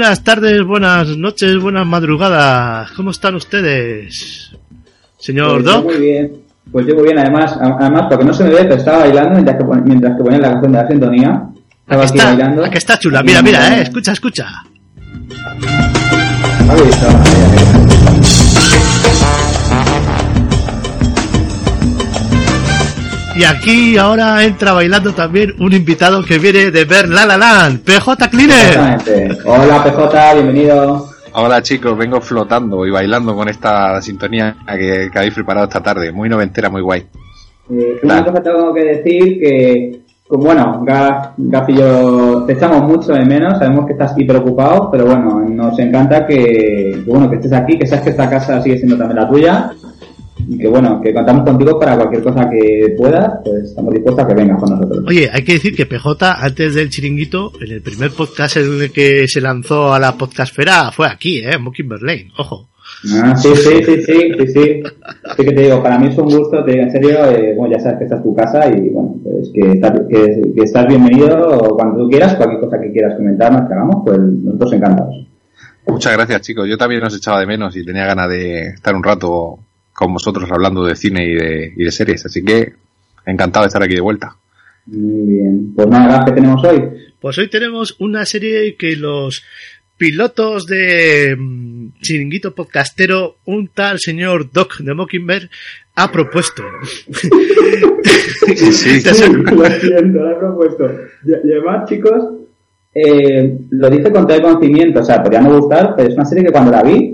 Buenas tardes, buenas noches, buenas madrugadas. ¿Cómo están ustedes? Señor Pues Doc. Muy bien. Pues yo muy bien, además, además, porque no se me ve, pero estaba bailando mientras que, mientras que ponía la canción de la sintonía. Estaba Aquí aquí, está, bailando. aquí está chula. Mira, mira, eh. Escucha, escucha. Ahí está, ahí, ahí. Y aquí ahora entra bailando también un invitado que viene de ver La La Land, PJ Cleaner. Exactamente. Hola PJ, bienvenido. Hola chicos, vengo flotando y bailando con esta sintonía que, que habéis preparado esta tarde. Muy noventera, muy guay. Eh, una cosa tengo que decir que, pues bueno, Gaf, Gaf y yo te echamos mucho de menos, sabemos que estás aquí preocupado, pero bueno, nos encanta que, que, bueno, que estés aquí, que sabes que esta casa sigue siendo también la tuya y que bueno, que contamos contigo para cualquier cosa que puedas, pues estamos dispuestos a que vengas con nosotros. Oye, hay que decir que PJ, antes del chiringuito, en el primer podcast en el que se lanzó a la podcastfera, fue aquí, eh, Mockingbird Lane. Ojo. Ah, sí, sí, sí, sí, sí, sí. Sí que te digo, para mí es un gusto, te digo en serio, eh, bueno, ya sabes que esta es tu casa y bueno, pues que, estás- que, que estás bienvenido cuando tú quieras, cualquier cosa que quieras comentarnos que hagamos, pues nosotros encantados. Muchas gracias chicos, yo también os echaba de menos y tenía ganas de estar un rato con vosotros hablando de cine y de, y de series, así que encantado de estar aquí de vuelta. Muy bien. Pues nada, ¿qué tenemos hoy? Pues hoy tenemos una serie que los pilotos de mm, Chiringuito Podcastero, un tal señor Doc de Mockingbird, ha propuesto. Sí, sí. Suena- Lo siento, lo he propuesto. Y, y además, chicos, eh, lo dice con todo el conocimiento, o sea, podría no gustar, pero es una serie que cuando la vi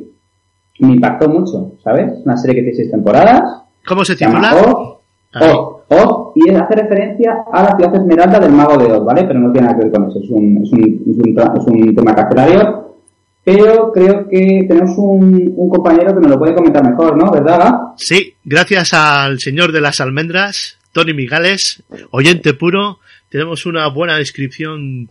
me impactó mucho, ¿sabes? Una serie que tiene seis temporadas, ¿Cómo se titula? Oz, Oz, Oz, y hace referencia a la ciudad esmeralda del mago de Oz, ¿vale? Pero no tiene nada que ver con eso, es un, es un, es un, es un tema carcelario. Pero creo que tenemos un, un compañero que nos lo puede comentar mejor, ¿no? ¿Verdad, Gab? Sí, gracias al señor de las almendras, Tony Migales, oyente puro, tenemos una buena descripción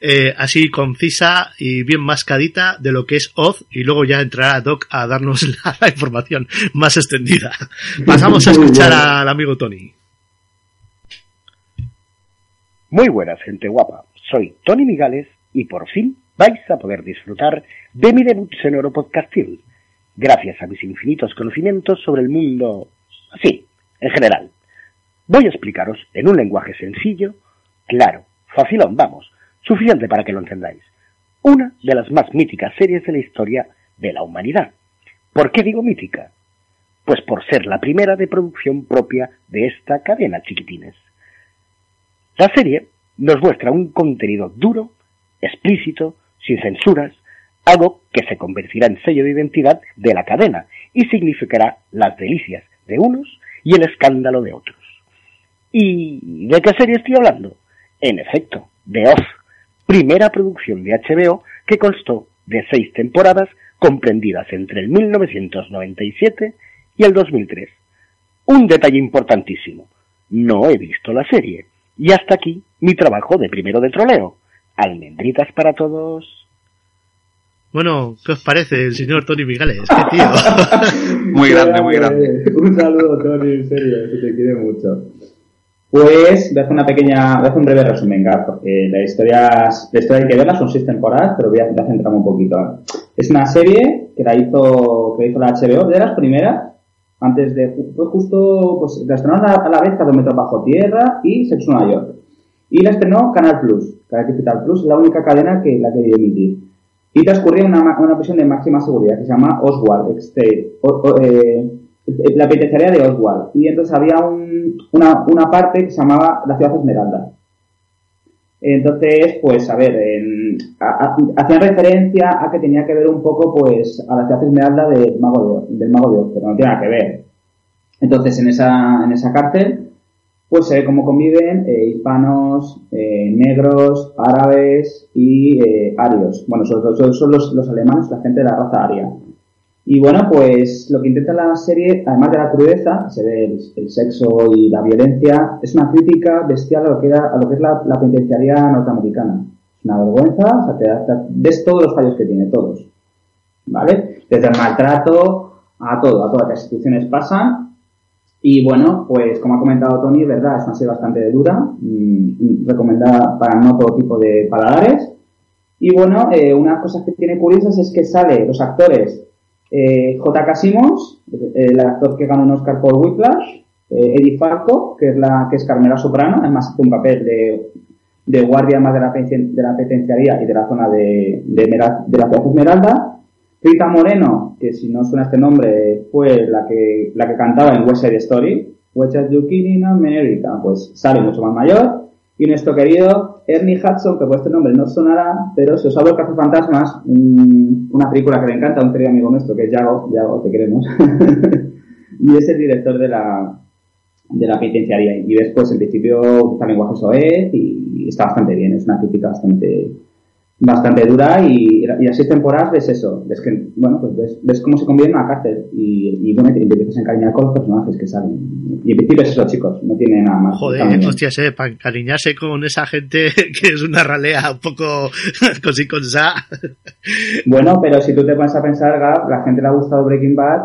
eh, así concisa y bien mascadita de lo que es Oz y luego ya entrará Doc a darnos la, la información más extendida. Pasamos a escuchar al amigo Tony. Muy buenas, gente guapa. Soy Tony Migales y por fin vais a poder disfrutar de mi debut sonoro podcastil, gracias a mis infinitos conocimientos sobre el mundo así, en general. Voy a explicaros en un lenguaje sencillo, claro, facilón, vamos, suficiente para que lo entendáis. Una de las más míticas series de la historia de la humanidad. ¿Por qué digo mítica? Pues por ser la primera de producción propia de esta cadena, chiquitines. La serie nos muestra un contenido duro, explícito, sin censuras, algo que se convertirá en sello de identidad de la cadena y significará las delicias de unos y el escándalo de otros. ¿Y de qué serie estoy hablando? En efecto, de Oz, primera producción de HBO que constó de seis temporadas comprendidas entre el 1997 y el 2003. Un detalle importantísimo. No he visto la serie. Y hasta aquí mi trabajo de primero de troleo. Almendritas para todos. Bueno, ¿qué os parece el señor Tony Migales? ¡Qué tío! Muy grande, muy grande. Un saludo, Tony, en serio, que te quiere mucho. Pues voy a hacer una pequeña, voy a hacer un breve resumen, Gab, porque la historia, la historia hay que verla, son seis temporadas, pero voy a, voy a centrarme un poquito. Es una serie que la hizo, que hizo la HBO, de las primeras, antes de, fue justo, pues la estrenaron a, a la vez Cada Metro Bajo Tierra y Sexo Nueva York. Y la estrenó Canal Plus, Canal Digital Plus, la única cadena que la quería emitir. Y transcurría una, una prisión de máxima seguridad que se llama Oswald State, o- o, eh, la penitenciaria de Oswald. Y entonces había un- una, una parte que se llamaba la ciudad Esmeralda. Entonces, pues, a ver, hacían referencia a que tenía que ver un poco, pues, a la ciudad Esmeralda del Mago de, del Mago de pero no tiene nada que ver. Entonces, en esa, en esa cárcel, pues se ve cómo conviven eh, hispanos, eh, negros, árabes y eh, arios. Bueno, son, son- son los, los alemanes, la gente de la raza aria. Y bueno, pues lo que intenta la serie, además de la crudeza, se ve el, sexo y la violencia, es una crítica bestial a lo que, era, a lo que es la, la penitenciaria norteamericana. Es una vergüenza, o sea, te, te- todos los fallos que tiene, todos. ¿Vale? Desde el maltrato a todo, a todas las instituciones pasan. Y bueno, pues como ha comentado Tony, verdad, es una serie bastante dura, mm, recomendada para no todo tipo de paladares. Y bueno, eh, unas cosas que tiene curiosas es que sale los actores eh, J.K. Simmons, el actor que ganó un Oscar por Whiplash, eh, Eddie Falco, que es la que es Carmela Soprano, además hace un papel de, de guardia más de la, de la penitenciaría y de la zona de, de, de la ciudad Esmeralda, Rita Moreno, que si no suena este nombre, fue la que, la que cantaba en West Side Story, West Side in America, pues sale mucho más mayor. Y nuestro querido Ernie Hudson, que por este nombre no sonará, pero si os hablo de Fantasmas, una película que le encanta un querido amigo nuestro, que es Yago, Yago, te queremos, y es el director de la, de la penitenciaria. Y después, en principio, usa lenguaje soez y está bastante bien, es una crítica bastante bastante dura y, y a seis temporadas ves eso, ves que, bueno, pues ves, ves cómo se convierte en una cárcel y, y bueno, te, empiezas a encariñar con los personajes que salen. Y en principio es eso, chicos, no tiene nada más. Joder, hostias, eh, para encariñarse con esa gente que es una ralea un poco con sí con sa. Bueno, pero si tú te pones a pensar, Gab, la gente le ha gustado Breaking Bad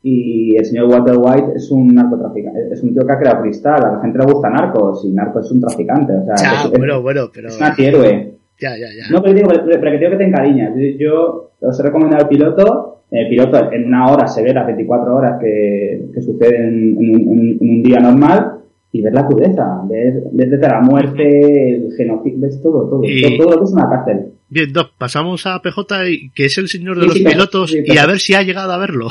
y el señor Walter White es un narcotraficante, es un tío que ha creado cristal, a la gente le gusta Narcos y Narcos es un traficante, o sea, es, bueno, bueno, pero... es un antihéroe. Ya, ya, ya. No, pero digo, pero, que digo que te encariñas. Yo os he recomendado el piloto. El piloto en una hora se ve las 24 horas que, que suceden en, en, en, un día normal y ves la crudeza, ves desde la muerte, el genocidio, ves todo, todo, y... todo, todo, lo que es una cárcel. Bien, Doc, pasamos a PJ, que es el señor de sí, los sí, pilotos, sí, y a ver si ha llegado a verlo.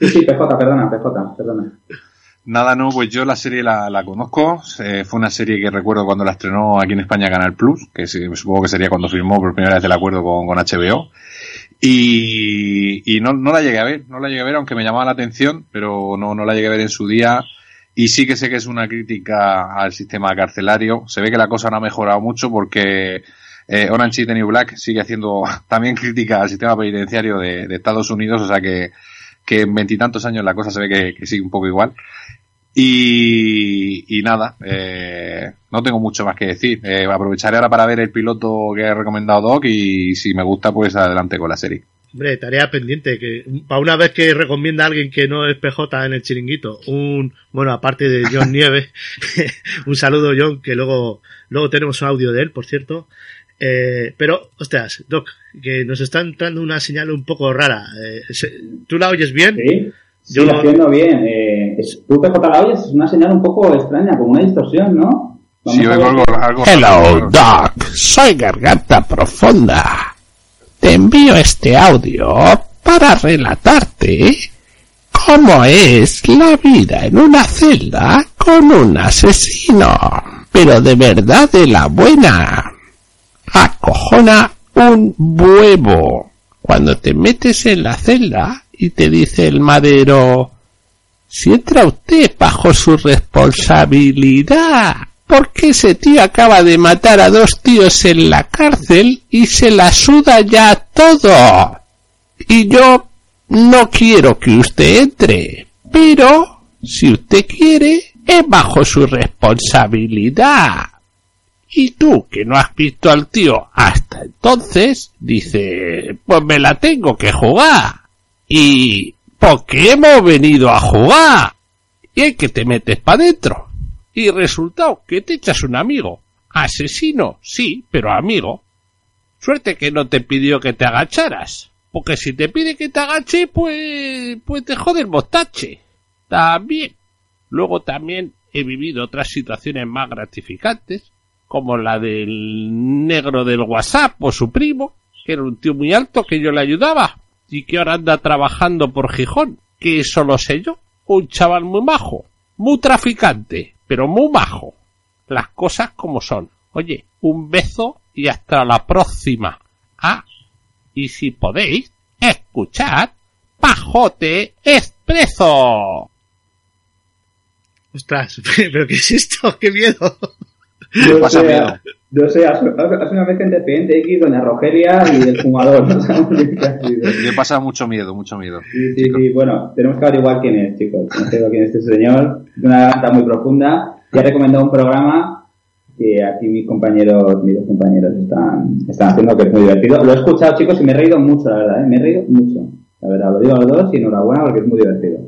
Sí, sí, PJ, perdona, PJ, perdona. Nada, no, pues yo la serie la, la conozco. Eh, fue una serie que recuerdo cuando la estrenó aquí en España Canal Plus, que supongo que sería cuando firmó por primera vez el acuerdo con, con HBO. Y, no, no, la llegué a ver, no la llegué a ver, aunque me llamaba la atención, pero no, no la llegué a ver en su día. Y sí que sé que es una crítica al sistema carcelario. Se ve que la cosa no ha mejorado mucho porque eh, Orange is the New Black sigue haciendo también crítica al sistema penitenciario de, de Estados Unidos, o sea que, que en veintitantos años la cosa se ve que, que sigue un poco igual. Y, y nada, eh, no tengo mucho más que decir. Eh, aprovecharé ahora para ver el piloto que he recomendado Doc y si me gusta, pues adelante con la serie. Hombre, tarea pendiente, que para una vez que recomienda a alguien que no es PJ en el chiringuito, un, bueno, aparte de John Nieve, un saludo John, que luego, luego tenemos un audio de él, por cierto. Eh, pero, ostras, Doc, que nos está entrando una señal un poco rara. Eh, ¿Tú la oyes bien? Sí, sí Yo la entiendo bien. Eh, tú PJ la oyes, es una señal un poco extraña, como una distorsión, ¿no? Vamos sí, oigo algo, algo. Hello, Doc. Soy Garganta Profunda. Te envío este audio para relatarte cómo es la vida en una celda con un asesino. Pero de verdad de la buena. Acojona un huevo. Cuando te metes en la celda y te dice el madero, si entra usted bajo su responsabilidad, porque ese tío acaba de matar a dos tíos en la cárcel y se la suda ya todo. Y yo no quiero que usted entre, pero si usted quiere, es bajo su responsabilidad. Y tú, que no has visto al tío hasta entonces, dice, pues me la tengo que jugar. Y, porque hemos venido a jugar. Y es que te metes para dentro. Y resultado que te echas un amigo. Asesino, sí, pero amigo. Suerte que no te pidió que te agacharas. Porque si te pide que te agache, pues, pues te jode el mostache. También. Luego también he vivido otras situaciones más gratificantes como la del negro del WhatsApp o su primo, que era un tío muy alto que yo le ayudaba y que ahora anda trabajando por Gijón, que eso lo sé yo, un chaval muy majo, muy traficante, pero muy majo. Las cosas como son. Oye, un beso y hasta la próxima. Ah, y si podéis, escuchad Pajote Expreso. Ostras, pero ¿qué es esto? ¡Qué miedo! Yo pasa miedo. Yo sé, hace una vez entre Rogelia y el fumador. ¿no? Le pasa mucho miedo, mucho miedo. Sí, sí, sí. Bueno, tenemos que averiguar quién es, chicos. No sé quién es este señor. De una garganta muy profunda. Ya he recomendado un programa que aquí mis compañeros, mis dos compañeros están, están haciendo que es muy divertido. Lo he escuchado, chicos, y me he reído mucho, la verdad. ¿eh? Me he reído mucho. La verdad, lo digo a los dos y enhorabuena porque es muy divertido.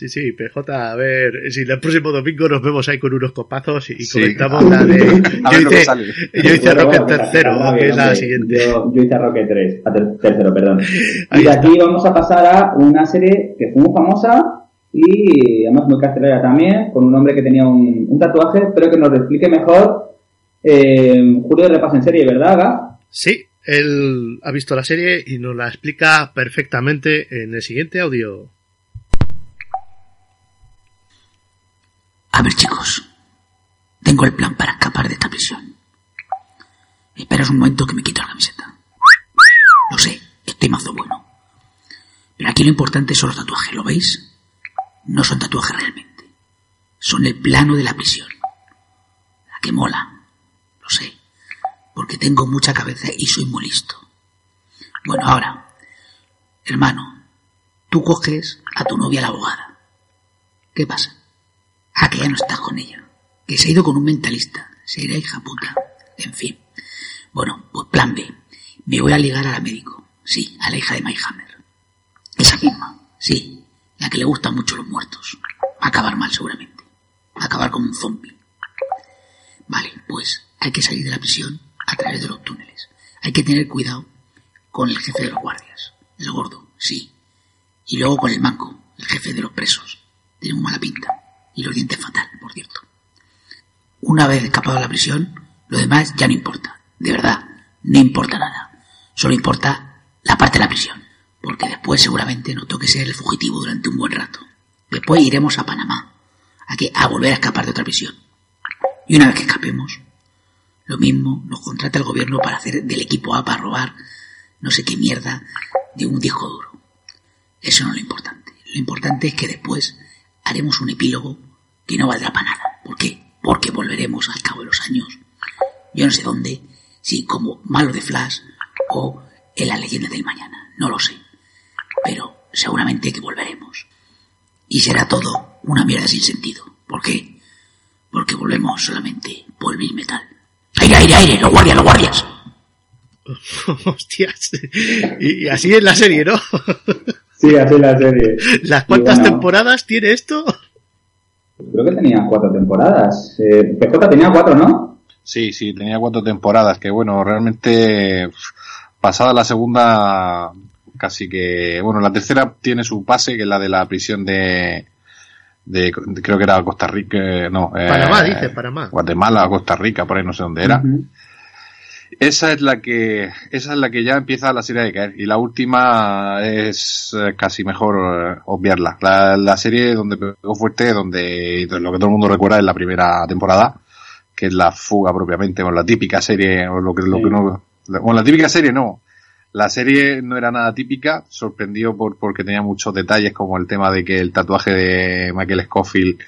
Sí, sí, PJ, a ver, si el próximo domingo nos vemos ahí con unos copazos y Sí. comentamos la de... A Yo hice, yo hice Rocket tercero, que es la siguiente. Yo, yo hice Rocket 3, a ter- tercero, perdón. Ahí Y de está. aquí vamos a pasar a una serie que fue muy famosa y además muy cartelera también, con un hombre que tenía un, un tatuaje, pero que nos lo explique mejor eh, Julio de Repas en serie, ¿verdad, Gaf? Sí, él ha visto la serie y nos la explica perfectamente en el siguiente audio. A ver, chicos. Tengo el plan para escapar de esta prisión. Esperaos un momento que me quito la camiseta. Lo sé, estoy mazo bueno. Pero aquí lo importante son los tatuajes, ¿lo veis? No son tatuajes realmente. Son el plano de la prisión. La que mola. Lo sé. Porque tengo mucha cabeza y soy muy listo. Bueno, ahora. Hermano, tú coges a tu novia la abogada. ¿Qué pasa? Ah, que ya no estás con ella. Que se ha ido con un mentalista. Se irá hija puta. En fin. Bueno, pues plan B. Me voy a ligar a la médico. Sí, a la hija de Mayhammer. Esa misma. Sí. La que le gustan mucho los muertos. Va a acabar mal seguramente. Va a acabar como un zombie. Vale, pues hay que salir de la prisión a través de los túneles. Hay que tener cuidado con el jefe de los guardias. El gordo, sí. Y luego con el manco, el jefe de los presos. Tiene muy mala pinta. Y los dientes fatal, por cierto. Una vez escapado de la prisión, lo demás ya no importa. De verdad, no importa nada. Solo importa la parte de la prisión. Porque después seguramente nos toque ser el fugitivo durante un buen rato. Después iremos a Panamá. A, que, a volver a escapar de otra prisión. Y una vez que escapemos, lo mismo nos contrata el gobierno para hacer del equipo A para robar no sé qué mierda de un disco duro. Eso no es lo importante. Lo importante es que después haremos un epílogo que no valdrá para nada. ¿Por qué? Porque volveremos al cabo de los años. Yo no sé dónde, si como malo de Flash o en la leyenda del mañana. No lo sé. Pero seguramente que volveremos. Y será todo una mierda sin sentido. ¿Por qué? Porque volvemos solamente por el metal. ¡Aire, aire, aire! ¡Los guardias, los guardias! Hostias. Y así es la serie, ¿no? Sí, así es la serie. ¿Las cuántas bueno, temporadas tiene esto? Creo que tenía cuatro temporadas. Eh, PJ tenía cuatro, ¿no? Sí, sí, tenía cuatro temporadas, que bueno, realmente pasada la segunda, casi que, bueno, la tercera tiene su pase, que es la de la prisión de, de, de- creo que era Costa Rica, eh, no, eh, Panamá, dice, Panamá. Guatemala, Costa Rica, por ahí no sé dónde era. Esa es la que, esa es la que ya empieza la serie de caer. Y la última es eh, casi mejor eh, obviarla. La, la serie donde pegó fuerte, donde lo que todo el mundo recuerda es la primera temporada, que es la fuga propiamente, o la típica serie, o lo que, lo Sí. que no, bueno, la típica serie no. La serie no era nada típica, sorprendió por, porque tenía muchos detalles como el tema de que el tatuaje de Michael Scofield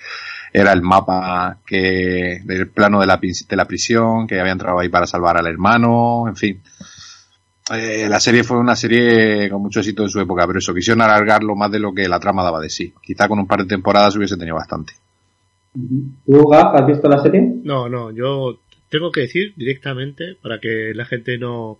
era el mapa que del plano de la, de la prisión, que había entrado ahí para salvar al hermano, en fin. Eh, la serie fue una serie con mucho éxito en su época, pero eso, quisieron alargarlo más de lo que la trama daba de sí. Quizá con un par de temporadas hubiese tenido bastante. ¿Tú, Gaf, has visto la serie? No, no, yo tengo que decir directamente, para que la gente no,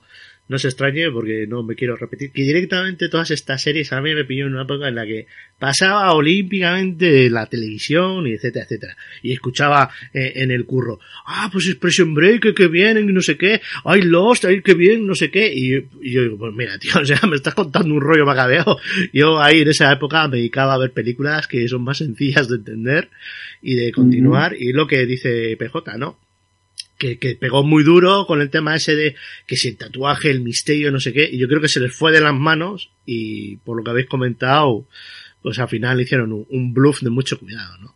no se extrañe, porque no me quiero repetir, que directamente todas estas series a mí me pilló en una época en la que pasaba olímpicamente de la televisión y etcétera, etcétera. Y escuchaba eh, en el curro, ah, pues Expression Break, que bien, no sé qué, ay Lost, ay que bien, no sé qué. Y, y yo digo, pues mira, tío, o sea, me estás contando un rollo macabeo. Yo ahí en esa época me dedicaba a ver películas que son más sencillas de entender y de continuar. Y lo que dice PJ, ¿no? Que, que pegó muy duro con el tema ese de que si el tatuaje, el misterio, no sé qué, y yo creo que se les fue de las manos y por lo que habéis comentado, pues al final hicieron un, un bluff de mucho cuidado, ¿no?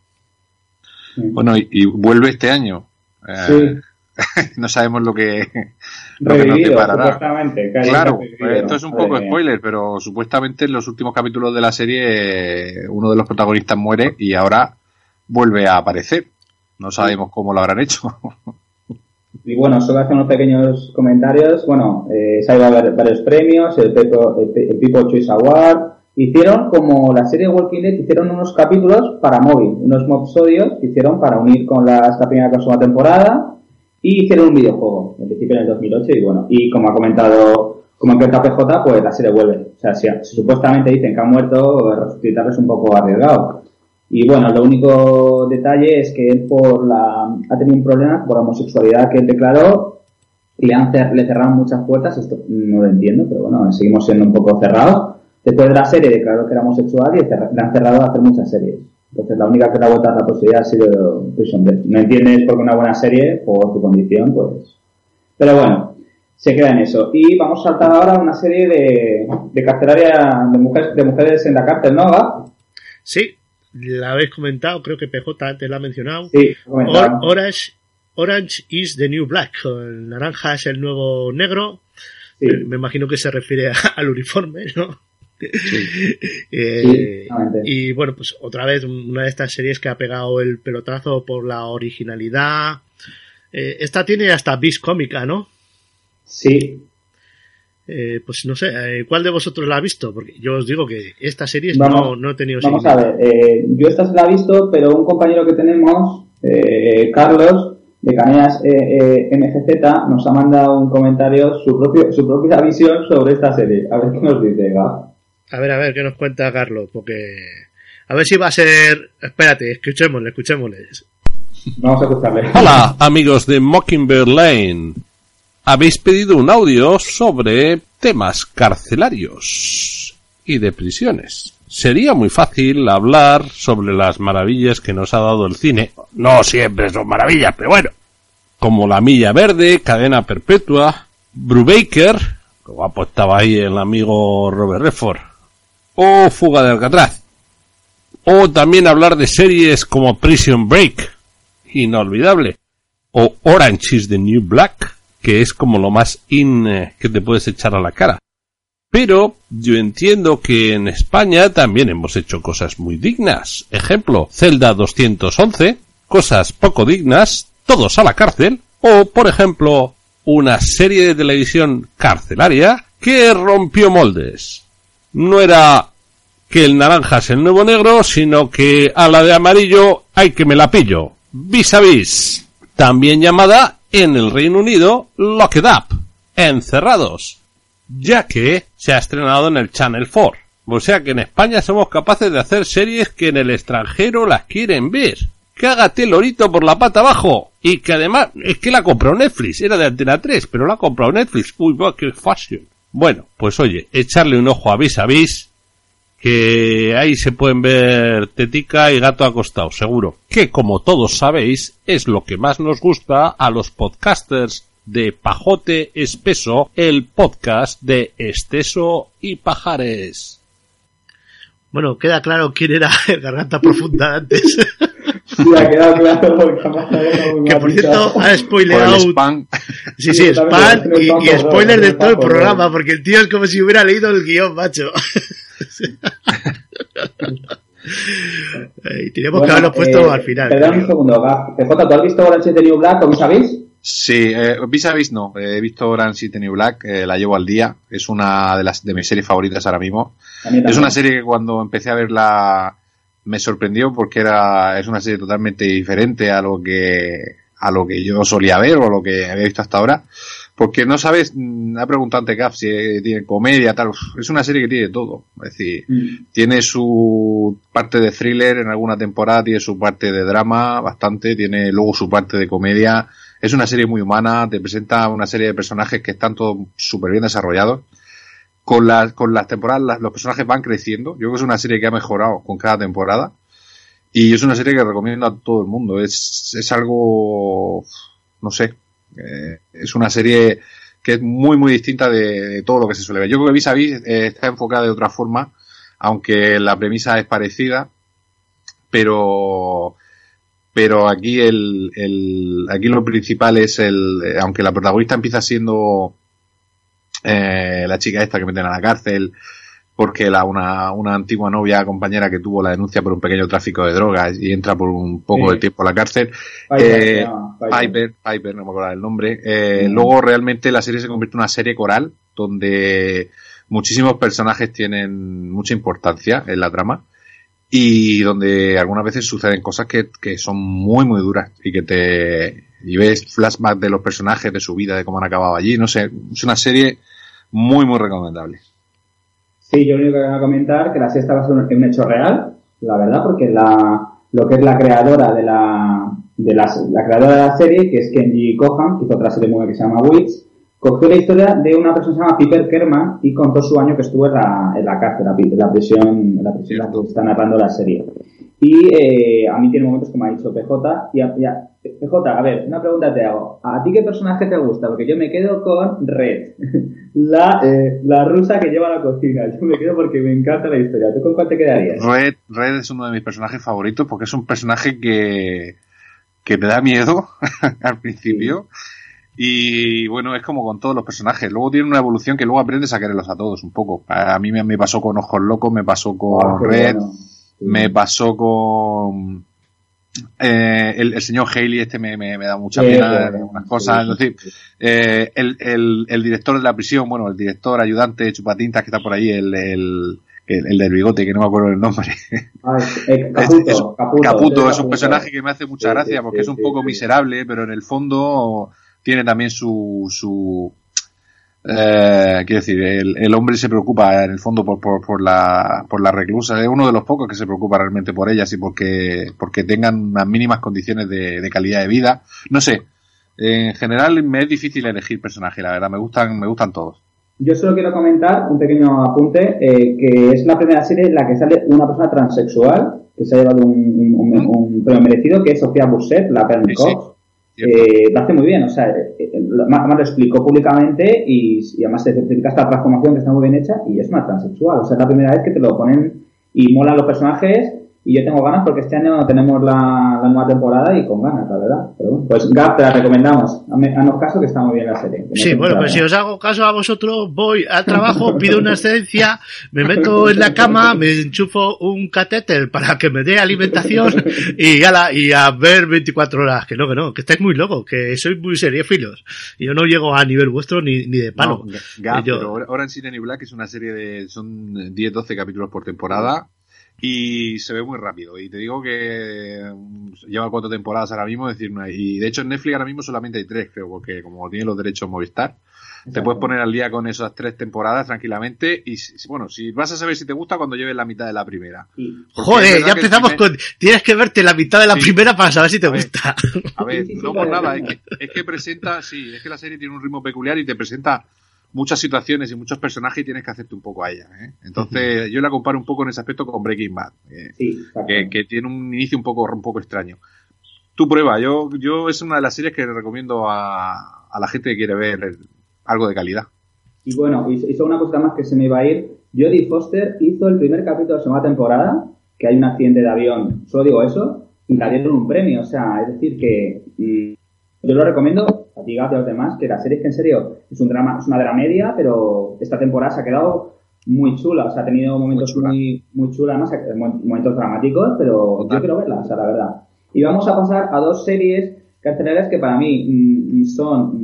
Bueno, y, y vuelve este año. Eh, Sí. no sabemos lo que, lo que nos deparará. Claro, revivido. esto es un poco mía. spoiler, pero supuestamente en los últimos capítulos de la serie eh, uno de los protagonistas muere y ahora vuelve a aparecer. No sabemos cómo lo habrán hecho. Y bueno, solo hacer unos pequeños comentarios. Bueno, eh, se ha a ver varios premios, el, Pepo, el, Pe- el People Choice Award. Hicieron como la serie Walking Dead, hicieron unos capítulos para móvil, unos mobsodios que hicieron para unir con la primera y la segunda temporada y hicieron un videojuego, en principio en el 2008 y bueno, y como ha comentado, como comentado PJ, pues la serie vuelve. O sea, si, si supuestamente dicen que ha muerto, resucitar es un poco arriesgado. Y bueno, lo único detalle es que él por la, ha tenido un problema por la homosexualidad que él declaró y le, han, le cerraron muchas puertas, esto no lo entiendo, pero bueno, seguimos siendo un poco cerrados. Después de la serie declaró que era homosexual y le han cerrado a hacer muchas series. Entonces la única que le ha a la posibilidad ha sido Prison Break. No entiendes por qué una buena serie, por tu condición, pues... Pero bueno, se queda en eso. Y vamos a saltar ahora a una serie de, de carcelaria de mujeres, de mujeres en la cárcel, ¿no, Gab? Sí, la habéis comentado, creo que PJ antes la ha mencionado. Sí. Or- Orange, Orange is the new black. El naranja es el nuevo negro. Sí. Me imagino que se refiere a- al uniforme, ¿no? Eh, Sí, exactamente. y bueno, pues otra vez una de estas series que ha pegado el pelotazo por la originalidad. Eh, esta tiene hasta bis cómica, ¿no? Sí, Eh, pues no sé, eh, ¿cuál de vosotros la ha visto? Porque yo os digo que esta serie no, no he tenido Vamos a ver, eh, yo esta se la he visto, pero un compañero que tenemos, eh, Carlos, de Caneas eh, eh, MGZ, nos ha mandado un comentario, su, propio, su propia visión sobre esta serie. A ver qué nos dice, Gab. A ver, a ver, ¿qué nos cuenta Carlos? Porque... A ver si va a ser... Espérate, escuchémosle, escuchémosle. Vamos a escucharle. Hola, amigos de Mockingbird Lane. Habéis pedido un audio sobre temas carcelarios y de prisiones. Sería muy fácil hablar sobre las maravillas que nos ha dado el cine. No siempre son maravillas, pero bueno. Como La Milla Verde, Cadena Perpetua, Brubaker, que guapo estaba ahí el amigo Robert Redford, o Fuga de Alcatraz. O también hablar de series como Prison Break, inolvidable. O Orange is the New Black, que es como lo más in eh, que te puedes echar a la cara. Pero yo entiendo que en España también hemos hecho cosas muy dignas. Ejemplo, Celda 211, cosas poco dignas, todos a la cárcel. O, por ejemplo, una serie de televisión carcelaria que rompió moldes. No era que el naranja es el nuevo negro, sino que a la de amarillo hay que me la pillo. Vis a vis. También llamada en el Reino Unido Locked Up. Encerrados. Ya que se ha estrenado en el Channel 4. O sea que en España somos capaces de hacer series que en el extranjero las quieren ver. Cágate el lorito por la pata abajo. Y que además, es que la compró Netflix. Era de Antena 3, pero la ha comprado Netflix. Uy, qué fashion. Bueno, pues oye, echarle un ojo a vis a vis que ahí se pueden ver tetica y gato acostado, seguro. Que como todos sabéis, es lo que más nos gusta a los podcasters de Pajote Espeso, el podcast de Esteso y Pajares. Bueno, queda claro quién era el Garganta Profunda antes. Sí, ha quedado claro porque jamás habíamos que por cierto ha spoileado... spam. Sí, sí, spam y, spam y spoiler de todo el programa, porque el tío es como si hubiera leído el guion, macho. y teníamos que haberlo puesto eh, al final. Perdón un segundo. PJ, ¿tú has visto Orange is the New Black o sabéis? Sí, eh, vis a vis no. Eh, He visto Orange is the New Black, eh, la llevo al día. Es una de las de mis series favoritas ahora mismo. Es una serie que cuando empecé a verla me sorprendió porque era es una serie totalmente diferente a lo que a lo que yo solía ver o lo que había visto hasta ahora. Porque no sabes, mm, ha preguntado antes Gaf si tiene comedia, tal. Es una serie que tiene todo. Es decir, Mm. tiene su parte de thriller en alguna temporada, tiene su parte de drama bastante, tiene luego su parte de comedia. Es una serie muy humana, te presenta una serie de personajes que están todos súper bien desarrollados. Con las, con las temporadas los personajes van creciendo. Yo creo que es una serie que ha mejorado con cada temporada. Y es una serie que recomiendo a todo el mundo. Es, es algo, no sé, eh, es una serie que es muy, muy distinta de, de todo lo que se suele ver. Yo creo que Vis a Vis eh, está enfocada de otra forma, aunque la premisa es parecida, pero pero aquí el, el aquí lo principal es el eh, aunque la protagonista empieza siendo eh, la chica esta que meten a la cárcel porque la, una, una antigua novia compañera que tuvo la denuncia por un pequeño tráfico de drogas y entra por un poco Sí. de tiempo a la cárcel Piper, eh, Piper, Piper, no me acuerdo el nombre. Eh, Mm. Luego realmente la serie se convierte en una serie coral donde muchísimos personajes tienen mucha importancia en la trama y donde algunas veces suceden cosas que, que son muy muy duras y que te y ves flashbacks de los personajes de su vida de cómo han acabado allí no sé es una serie muy muy recomendable Sí, yo lo único que voy a comentar que la serie está basada en un hecho real, la verdad, porque la, lo que es la creadora de la, de la, la creadora de la serie, que es Kenji Kohan, que hizo otra serie muy que se llama Wits, cogió la historia de una persona que se llama Piper Kerman y contó su año que estuvo en la, en la cárcel, en la prisión, en la prisión en la que está narrando la serie. Y eh, a mí tiene momentos como ha dicho PJ. Y a, y a- PJ, a ver, una pregunta te hago. ¿A ti qué personaje te gusta? Porque yo me quedo con Red, la, eh, la rusa que lleva la cocina. Yo me quedo porque me encanta la historia. ¿Tú con cuál te quedarías? Red, Red es uno de mis personajes favoritos porque es un personaje que, que te da miedo al principio. Y bueno, es como con todos los personajes. Luego tiene una evolución que luego aprendes a quererlos a todos un poco. A mí me, me pasó con Ojos Locos, me pasó con qué Red, bueno. Sí. me pasó con eh, el, el señor Haley, este me, me, me da mucha Sí, pena de algunas cosas. sí, Es decir, sí, sí. eh, el, el, el director de la prisión, bueno, el director ayudante chupatintas que está por ahí, el, el, el, el del bigote, que no me acuerdo el nombre. Ay, eh, Caputo, Es- Caputo, Caputo es un personaje que me hace mucha Sí, gracia sí, porque sí, es un sí, poco sí. miserable, pero en el fondo tiene también su, su eh, quiero decir, el, el hombre se preocupa en el fondo por, por, por la, por la reclusa, es uno de los pocos que se preocupa realmente por ellas y porque, porque tengan unas mínimas condiciones de, de calidad de vida. No sé, en general me es difícil elegir personaje, la verdad, me gustan, me gustan todos. Yo solo quiero comentar un pequeño apunte, eh, que es la primera serie en la que sale una persona transexual, que se ha llevado un, un, un- un premio merecido, que es Sofía Busset, la Perry Sí, sí. Eh, lo hace muy bien, o sea, eh, eh, más más lo explicó públicamente y, y además se certifica esta transformación que está muy bien hecha y es una transexual, o sea, es la primera vez que te lo ponen y molan los personajes y yo tengo ganas porque este año tenemos la, la nueva temporada y con ganas, la verdad. Pero bueno, pues Gap, te la recomendamos. Haznos caso que está muy bien la serie. Sí, bueno, pues si os hago caso a vosotros, voy al trabajo, pido una excedencia, me meto en la cama, me enchufo un catéter para que me dé alimentación y, ala, y a ver 24 horas. Que no, que no, que estáis muy locos, que sois muy seriefilos. Y yo no llego a nivel vuestro ni, ni de palo. No, Gap, Yo- pero Orange is the New Black es una serie de, son 10-12 capítulos por temporada y se ve muy rápido. Y te digo que mm, lleva cuatro temporadas ahora mismo, es decir, no hay- y de hecho en Netflix ahora mismo solamente hay tres, creo, porque como tiene los derechos Movistar, te puedes poner al día con esas tres temporadas tranquilamente y si- bueno, si vas a saber si te gusta cuando lleves la mitad de la primera. Porque Joder, ya empezamos primer- con... Tienes que verte la mitad de la Sí. primera para saber si te A ver. gusta. A ver, no por nada, es que, es que presenta, sí, es que la serie tiene un ritmo peculiar y te presenta muchas situaciones y muchos personajes y tienes que hacerte un poco a ella. ¿eh? Entonces, yo la comparo un poco en ese aspecto con Breaking Bad, eh, Sí, que, que tiene un inicio un poco, un poco extraño. Tu prueba, yo, yo es una de las series que recomiendo a, a la gente que quiere ver algo de calidad. Y bueno, solo una cosa más que se me iba a ir. Jodie Foster hizo el primer capítulo de la segunda temporada, que hay un accidente de avión, solo digo eso, y le dieron un premio. O sea, es decir que mm, yo lo recomiendo a ti, Gab, y a los demás, que la serie es que en serio es un drama, es una dramedia, pero esta temporada se ha quedado muy chula. O sea, ha tenido momentos chula. muy, muy chulas, además, eh, mo- momentos dramáticos, pero Total. yo quiero verla, o sea, la verdad. Y vamos a pasar a dos series carceleras que para mí mm, son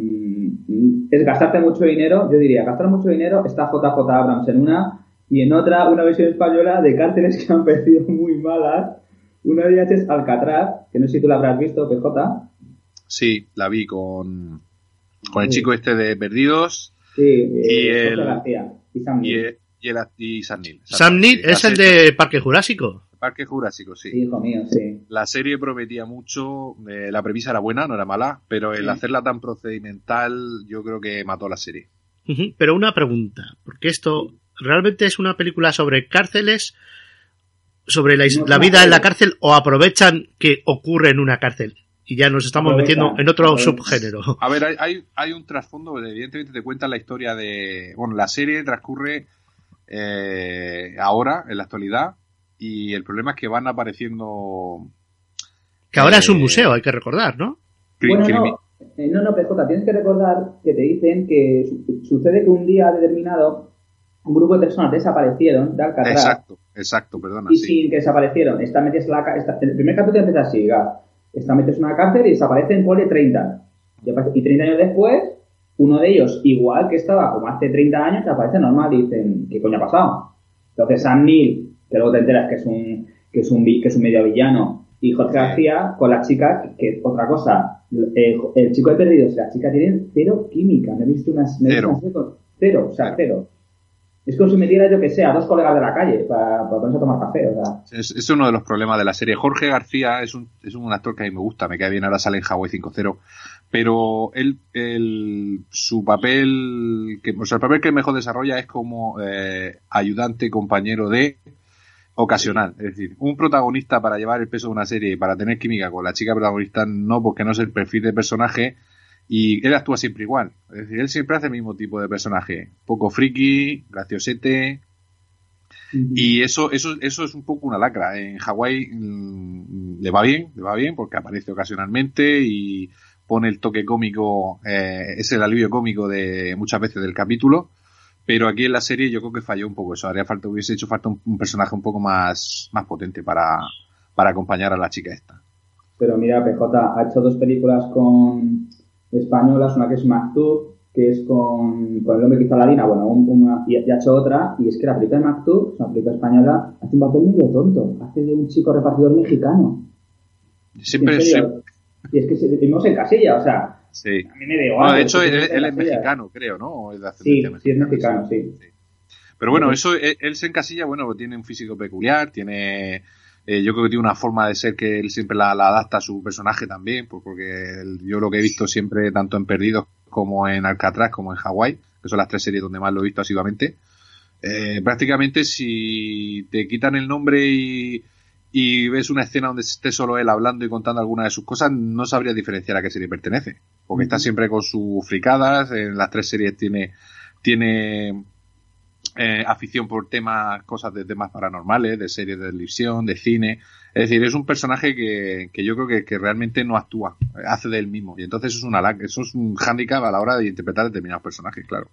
mm, es gastarte mucho dinero, yo diría, gastar mucho dinero está JJ Abrams en una y en otra una versión española de cárteles que han parecido muy malas. Una de ellas es Alcatraz, que no sé si tú la habrás visto, PJ. Sí, la vi con, con el Sí. chico este de Perdidos Sí, Y el- García y Sam y, el- y, el, y Sam Neill. Sam Neill es el serie- de Parque Jurásico. Parque Jurásico, sí. Hijo mío, sí. La serie prometía mucho, eh, la premisa era buena, no era mala, pero el Sí. hacerla tan procedimental yo creo que mató la serie. Pero una pregunta, porque esto realmente es una película sobre cárceles, sobre la, is- No, la no, vida en la cárcel o aprovechan que ocurre en una cárcel y ya nos estamos metiendo en otro subgénero. A ver, hay, hay, hay un trasfondo, evidentemente te cuentan la historia de... Bueno, la serie transcurre eh, ahora, en la actualidad, y el problema es que van apareciendo... Que ahora es un Eh, museo, hay que recordar, ¿no? Bueno, crimi- no, eh, no, no, PJ, tienes que recordar que te dicen que su- sucede que un día determinado un grupo de personas desaparecieron de Alcatraz Exacto, exacto, perdona, y sí. sin que desaparecieron. Están metidos en la el primer capítulo empieza así. Están metidos en una cárcel y desaparecen por 30. Y aparece- Y 30 años después, uno de ellos, igual que estaba como hace 30 años, aparece normal y dicen, ¿qué coño ha pasado? Entonces Sam Neill, que luego te enteras que es un, que es un, que es un medio villano, y Jorge. García con la chica, que otra cosa, el, el chico de perdidos y la chica tienen cero química. Me he visto unas, me visto Cero. unas cero, o sea, cero. Es como si metiera, yo que sé, a dos colegas de la calle para, ponerse a tomar café. O sea. Es, uno de los problemas de la serie. Jorge García es un, es un actor que a mí me gusta, me cae bien, ahora sale en Hawaii 5-0. Pero él, él, su papel, que, o sea, el papel que mejor desarrolla es como eh, ayudante, compañero de, ocasional. Es decir, un protagonista para llevar el peso de una serie y para tener química con la chica protagonista, no, porque no es el perfil de personaje y él actúa siempre igual. Es decir, él siempre hace el mismo tipo de personaje. Poco friki, graciosete. Y eso, eso, eso es un poco una lacra. En Hawái mm, le va bien, le va bien porque aparece ocasionalmente y pone el toque cómico, eh, es el alivio cómico de muchas veces del capítulo. Pero aquí en la serie yo creo que falló un poco eso. Haría falta, hubiese hecho falta un, un personaje un poco más, más potente para, para acompañar a la chica esta. Pero mira, PJ ha hecho dos películas con españolas, una que es Maktub, que es con, con el hombre que hizo Aladina, bueno, un- una, y, y ha hecho otra, y es que la película de Maktub, es una película española, hace un papel medio tonto, hace de un chico repartidor mexicano. Siempre, serio. Y es que se- vivimos en casilla, o sea, sí. a mí me da igual. De hecho, él, es mexicano, creo, ¿no? Es de Sí, es mexicano, sí. Pero bueno, eso, él, él se encasilla, bueno, pues tiene un físico peculiar, tiene, eh, yo creo que tiene una forma de ser que él siempre la, la adapta a su personaje también, pues porque yo lo que he visto siempre, tanto en Perdidos como en Alcatraz, como en Hawái, que son las tres series donde más lo he visto asiduamente, eh, prácticamente si te quitan el nombre y, y ves una escena donde esté solo él hablando y contando alguna de sus cosas, no sabría diferenciar a qué serie pertenece. Porque está siempre con sus fricadas, en las tres series tiene, tiene eh, afición por temas, cosas de temas paranormales, de series de televisión, de cine. Es decir, es un personaje que, que yo creo que, que realmente no actúa, hace de él mismo. Y entonces eso es una lac- eso es un hándicap a la hora de interpretar determinados personajes, claro.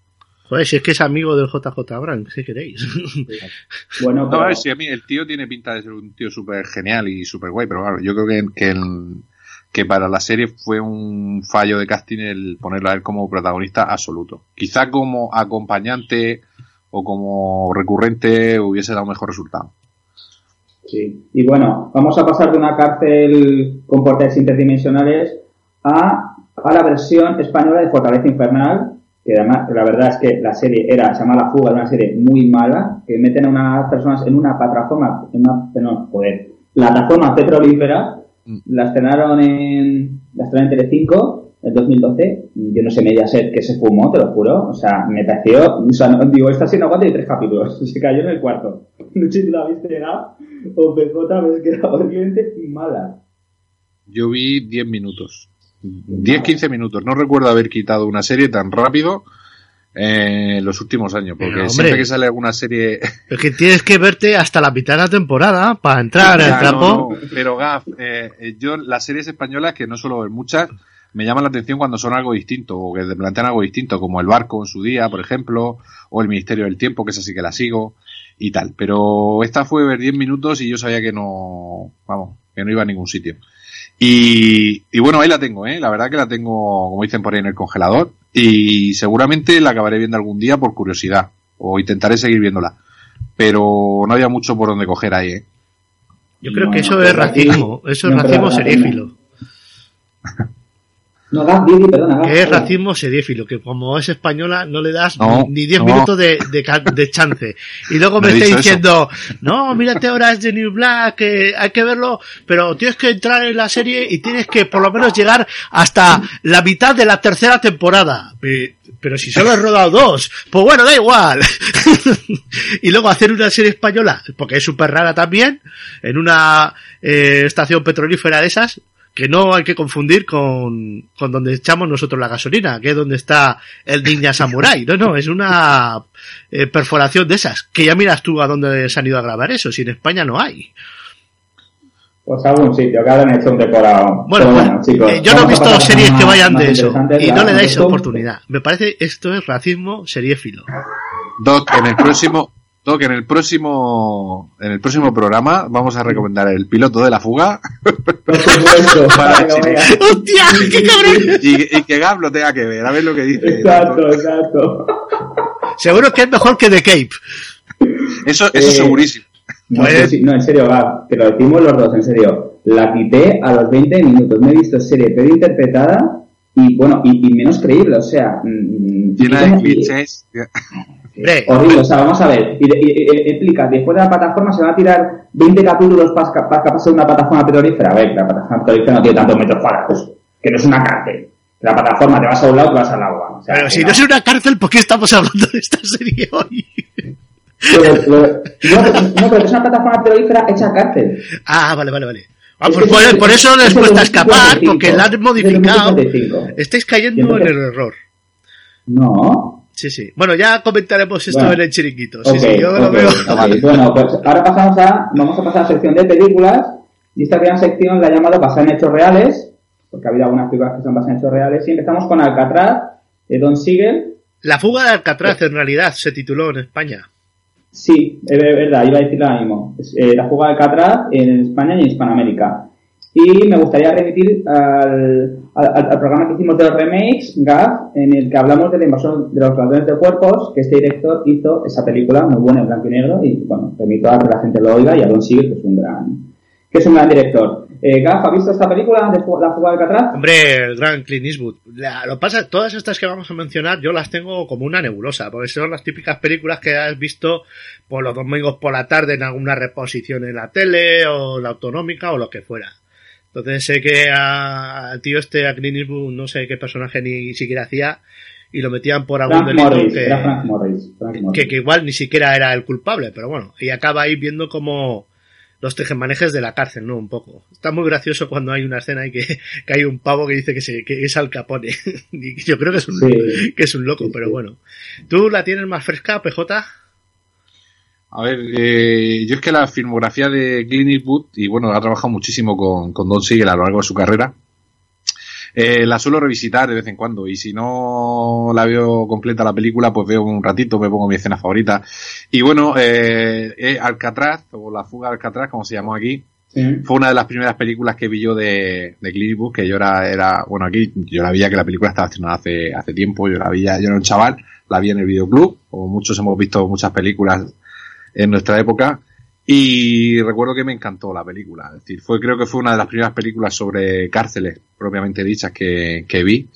Joder, si es que es amigo del JJ Abrams, si queréis. Bueno, No, pero, a ver, si a mí el tío tiene pinta de ser un tío súper genial y súper guay, pero claro, yo creo que, que, el- que para la serie fue un fallo de casting el ponerlo a él como protagonista absoluto. Quizá como acompañante o como recurrente hubiese dado mejor resultado. Sí. Y bueno, vamos a pasar de una cárcel con portales interdimensionales a, a la versión española de Fortaleza Infernal, que además la verdad es que la serie era, se llama La Fuga, era una serie muy mala, que meten a unas personas en una plataforma, en una, no, joder, plataforma petrolífera, Mm. la estrenaron en, la estrenaron en Telecinco en 2012, yo no sé Mediaset que se fumó, te lo juro, o sea, me pareció, o sea, no- digo, esta serie no aguanta ni tres capítulos, se cayó en el cuarto, no sé si la viste llegar, o PJ, pero es que era horriblemente mala. Yo vi 10 minutos. 10-15 minutos. No recuerdo haber quitado una serie tan rápido eh, en los últimos años. Porque Pero, hombre. siempre que sale alguna serie Es que tienes que verte hasta la mitad de la temporada para entrar al trapo. no, no, pero Gaf, eh, eh, yo las series españolas, que no suelo ver muchas, me llaman la atención cuando son algo distinto, o que te plantean algo distinto, como El Barco en su día, por ejemplo, o El Ministerio del Tiempo, que es así que la sigo, y tal. Pero esta fue ver 10 minutos y yo sabía que no, vamos, que no iba a ningún sitio. Y, y bueno, ahí la tengo, ¿eh? La verdad que la tengo, como dicen por ahí, en el congelador, y seguramente la acabaré viendo algún día por curiosidad, o intentaré seguir viéndola. Pero no había mucho por donde coger ahí, ¿eh? Yo creo que eso es aquí- racismo. Eso es no, racismo serífilo. No, perdona. Que es racismo serífilo. Que como es española no le das No, ni 10 no. minutos de, de, chance. Y luego me está dicho diciendo, no, mírate ahora es de New Black, que hay que verlo, pero tienes que entrar en la serie y tienes que por lo menos llegar hasta la mitad de la tercera temporada. Pe- Pero si solo he rodado dos, pues bueno, da igual. y luego hacer una serie española, porque es súper rara también, en una eh, estación petrolífera de esas, que no hay que confundir con, con donde echamos nosotros la gasolina, que es donde está el Ninja Samurai. No, no, es una eh, perforación de esas, que ya miras tú a dónde se han ido a grabar eso, si en España no hay. Pues algún sitio que habrán hecho un decorado. Bueno, Pero pues, chicos, eh, yo no he visto series más- que vayan de eso y no le dais oportunidad. Me parece esto es racismo seriéfilo. Doc, en el próximo, Doc, en el próximo, en el próximo programa vamos a recomendar el piloto de la fuga Por supuesto. Para. ¡Hostia! ¡Qué cabrón! y, y que Gab lo tenga que ver, a ver lo que dice. Exacto, exacto. Seguro que es mejor que The Cape. Eso, eso Eh, segurísimo. No, Pues- no, en serio, Gab, que lo decimos los dos, en serio. La quité a los 20 minutos. Me he visto serie pero interpretada y bueno, y, y menos creíble, o sea... Llena de clichés. Hombre, Horrible, o sea, vamos a ver, y, y- y- y- explica, después de la plataforma se van a tirar 20 capítulos para, para, para pasar una plataforma petrolífera. A ver, la plataforma petrolífera no tiene tantos metros cuadrados, que no es una cárcel. La plataforma te vas a un lado, te vas al agua. O sea, pero si no es una cárcel, ¿por qué estamos hablando de esta serie hoy? Pero- pero- no, no, pero es una plataforma petrolífera hecha cárcel. Ah, vale, vale, vale. Ah, Es pues por, por eso es les cuesta 2055, escapar, porque la han modificado. 2055. Estáis cayendo en el error. No. Sí, sí. Bueno, ya comentaremos esto Bueno. en el chiringuito. Sí, sí, yo lo veo. Bueno, pues ahora pasamos a, vamos a pasar a la sección de películas. Y esta gran sección la he llamado basada en hechos reales, porque ha habido algunas películas que son basadas en hechos reales. Y empezamos con Alcatraz, de Don Siegel. La fuga de Alcatraz, en realidad, se tituló en España. Sí, es verdad, iba a decirlo ahora mismo. Eh, la fuga de Alcatraz en España y en Hispanoamérica. Y me gustaría remitir al, al, programa que hicimos de los remakes, GAF, en el que hablamos de la invasión de los ladrones de cuerpos, que este director hizo esa película muy buena en blanco y negro, y bueno, remito a que la gente lo oiga y a Don Siegel, que es un gran, que es un gran director. Eh, Gaf, ¿ha visto esta película de La fuga de Alcatraz? Hombre, el gran Clint Eastwood. La- lo pasa, todas estas que vamos a mencionar, yo las tengo como una nebulosa, porque son las típicas películas que has visto por los domingos por la tarde en alguna reposición en la tele, o la autonómica, o lo que fuera. Entonces sé que a- al tío este, a Clint Eastwood, no sé qué personaje ni siquiera hacía, y lo metían por algún Frank delito Morris, que, era Frank Morris. Frank Morris. que, que igual ni siquiera era el culpable, pero bueno, y acaba ahí viendo como los tejemanejes de la cárcel, ¿no? Un poco. Está muy gracioso cuando hay una escena y que, que hay un pavo que dice que, se, que es Al Capone. y yo creo que es un, Sí. que es un loco, Sí, pero sí. bueno. ¿Tú la tienes más fresca, PJ? A ver, eh, yo es que la filmografía de Clint Eastwood, y bueno, ha trabajado muchísimo con, con Don Siegel a lo largo de su carrera, eh, la suelo revisitar de vez en cuando, y si no la veo completa la película, pues veo un ratito, me pongo mi escena favorita. Y bueno, eh, eh, Alcatraz, o La fuga de Alcatraz, como se llamó aquí, Sí. fue una de las primeras películas que vi yo de, de Clint Eastwood, que yo era, era, bueno, aquí yo la veía que la película estaba estrenada hace, hace tiempo, yo la veía, yo era un chaval, la vi en el videoclub, como muchos hemos visto muchas películas en nuestra época, y recuerdo que me encantó la película, decir, fue, creo que fue una de las primeras películas sobre cárceles, propiamente dichas, que, que vi,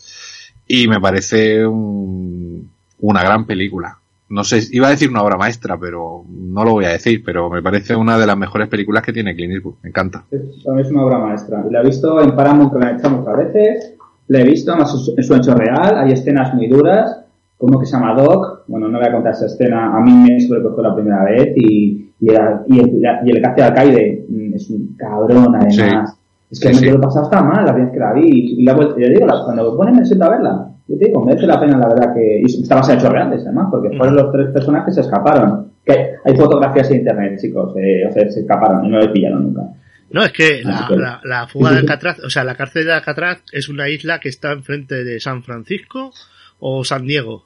y me parece un- una gran película. No sé, iba a decir una obra maestra, pero no lo voy a decir, pero me parece una de las mejores películas que tiene Clint Eastwood, me encanta. Es, una obra maestra. La he visto en Paramount Connection muchas veces. La he visto en su hecho real. Hay escenas muy duras. Como que se llama Doc. Bueno, no voy a contar esa escena. A mí me sobrecogió la primera vez. Y, y, era- y el, y el que hace alcaide mm, es un cabrón, además. Es que Sí, me sí. lo pasado hasta mal la vez que la vi. Y, y la vuelta, yo digo, la- cuando me ponen me siento a verla. Yo te digo, merece la pena, la verdad, que. Y está basada en reales, además, porque fueron los tres personas que se escaparon. Que hay fotografías en internet, chicos. Eh, o sea, se escaparon y no les pillaron nunca. No, es que la, la, la fuga de. Alcatraz, o sea, la cárcel de Alcatraz es una isla que está enfrente de San Francisco o San Diego.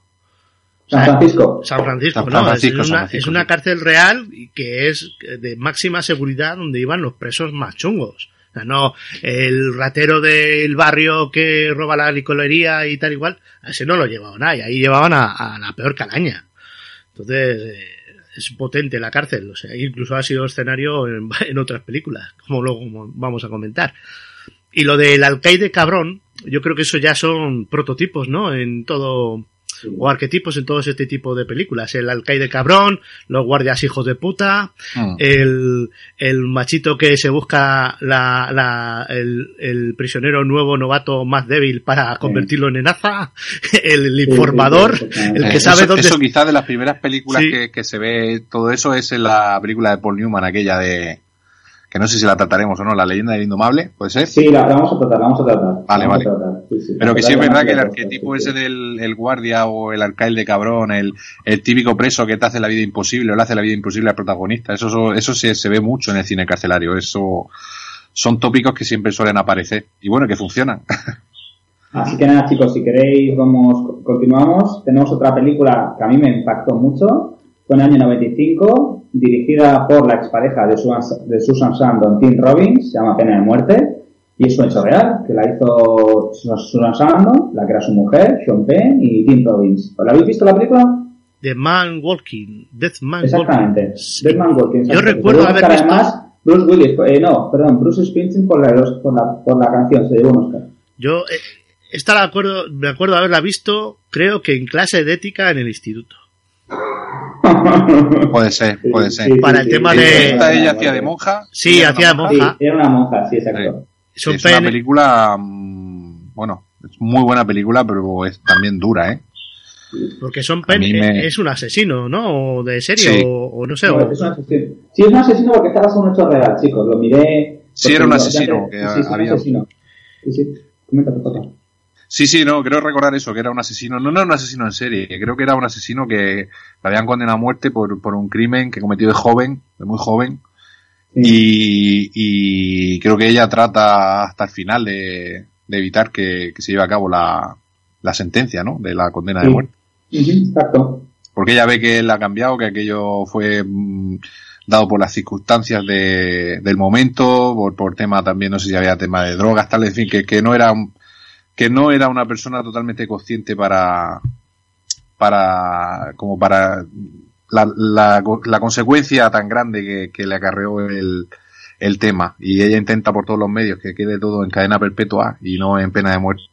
San Francisco. San Francisco, San no, Francisco, es, una, Francisco, es una sí. cárcel real y que es de máxima seguridad donde iban los presos más chungos. O sea, no el ratero del barrio que roba la licorería y tal igual, a ese no lo llevaban ahí, ahí llevaban a, a la peor calaña. Entonces, eh, es potente la cárcel, o sea, incluso ha sido escenario en, en otras películas, como luego vamos a comentar. Y lo del alcaide cabrón, yo creo que eso ya son prototipos, ¿no? En todo, Sí. o arquetipos en todos este tipo de películas. El alcaide cabrón, los guardias hijos de puta, Mm. el, el machito que se busca la, la, el, el prisionero nuevo novato más débil para convertirlo en enaza, el informador, el que sabe eso, dónde eso quizás de las primeras películas que, que se ve todo eso es en la película de Paul Newman, aquella de que no sé si la trataremos o no, la leyenda del indomable, puede ser. Sí, la, vamos a tratar, la vamos a tratar. Vale, vale. a tratar, sí, sí. Pero que sí es verdad que el arquetipo ese del el guardia o el alcaide cabrón, el, el típico preso que te hace la vida imposible o le hace la vida imposible al protagonista, eso, eso, eso se, se ve mucho en el cine carcelario, eso son tópicos que siempre suelen aparecer y bueno, que funcionan. Así que nada, chicos, si queréis, vamos, continuamos. Tenemos otra película que a mí me impactó mucho. Fue en el año 95, dirigida por la expareja de Susan, de Susan Sarandon, Tim Robbins, se llama Pena de Muerte. Y es un hecho real, que la hizo Susan Sarandon, la que era su mujer, Sean Penn y Tim Robbins. ¿La habéis visto la película? The Man Walking, Death Man Exactamente. Walking. Sí. Dead Man Walking, Yo recuerdo haber visto- Además, Bruce Willis, eh, no, perdón, Bruce Springsteen por la, por la, por la canción, se llevó un Oscar. Yo, eh, esta la acuerdo, me acuerdo haberla visto, creo que en clase de ética en el instituto. Puede ser, puede ser. Sí, sí, Para el sí, tema sí, de- ¿Esta ella hacía de monja? Sí, ¿Ella hacía de monja. era una monja, sí, exacto. Son es una pen- película, mm, bueno, es muy buena película, pero es también dura, ¿eh? Porque Son mí me- es un asesino, ¿no? O de serie, Sí. o, o no sé. No, o- es un asesino. Sí, es un asesino porque está basado en un hecho real, chicos. Lo miré. Sí, era un asesino, Sí, que sí, sí, un había- asesino. Sí, sí. Comenta, Jota. Sí, sí, no, creo recordar eso, que era un asesino, no, no era un asesino en serie, creo que era un asesino que le habían condenado a muerte por, por un crimen que cometió de joven, de muy joven, y, y creo que ella trata hasta el final de, de evitar que, que se lleve a cabo la, la sentencia, ¿no? De la condena de muerte. Exacto. Porque ella ve que él ha cambiado, que aquello fue mm, dado por las circunstancias de, del momento, por, por tema también, no sé si había tema de drogas, tal, en fin, que, que no era un- que no era una persona totalmente consciente para, para, como para la, la, la consecuencia tan grande que, que le acarreó el, el tema. Y ella intenta por todos los medios que quede todo en cadena perpetua y no en pena de muerte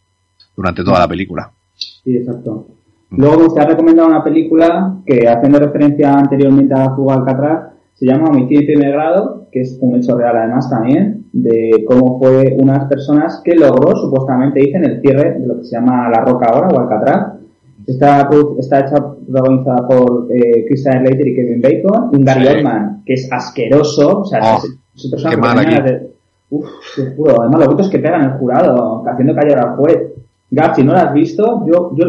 durante toda la película. Sí, exacto. Luego usted ha recomendado una película que, haciendo referencia anteriormente a la fuga Alcatraz, se llama Homicidio en primer grado, que es un hecho real además también, de cómo fue unas personas que logró, supuestamente dicen, el cierre de lo que se llama La Roca ahora o Alcatraz. Está, está hecha, protagonizada por eh, Christian Slater y Kevin Bacon, un Gary Sí. Oldman, que es asqueroso, o sea, Oh, es, es persona qué mal aquí. de- Uf, te juro, además los gritos que pegan el jurado, haciendo callar al juez. Gab, si no lo has visto, yo, yo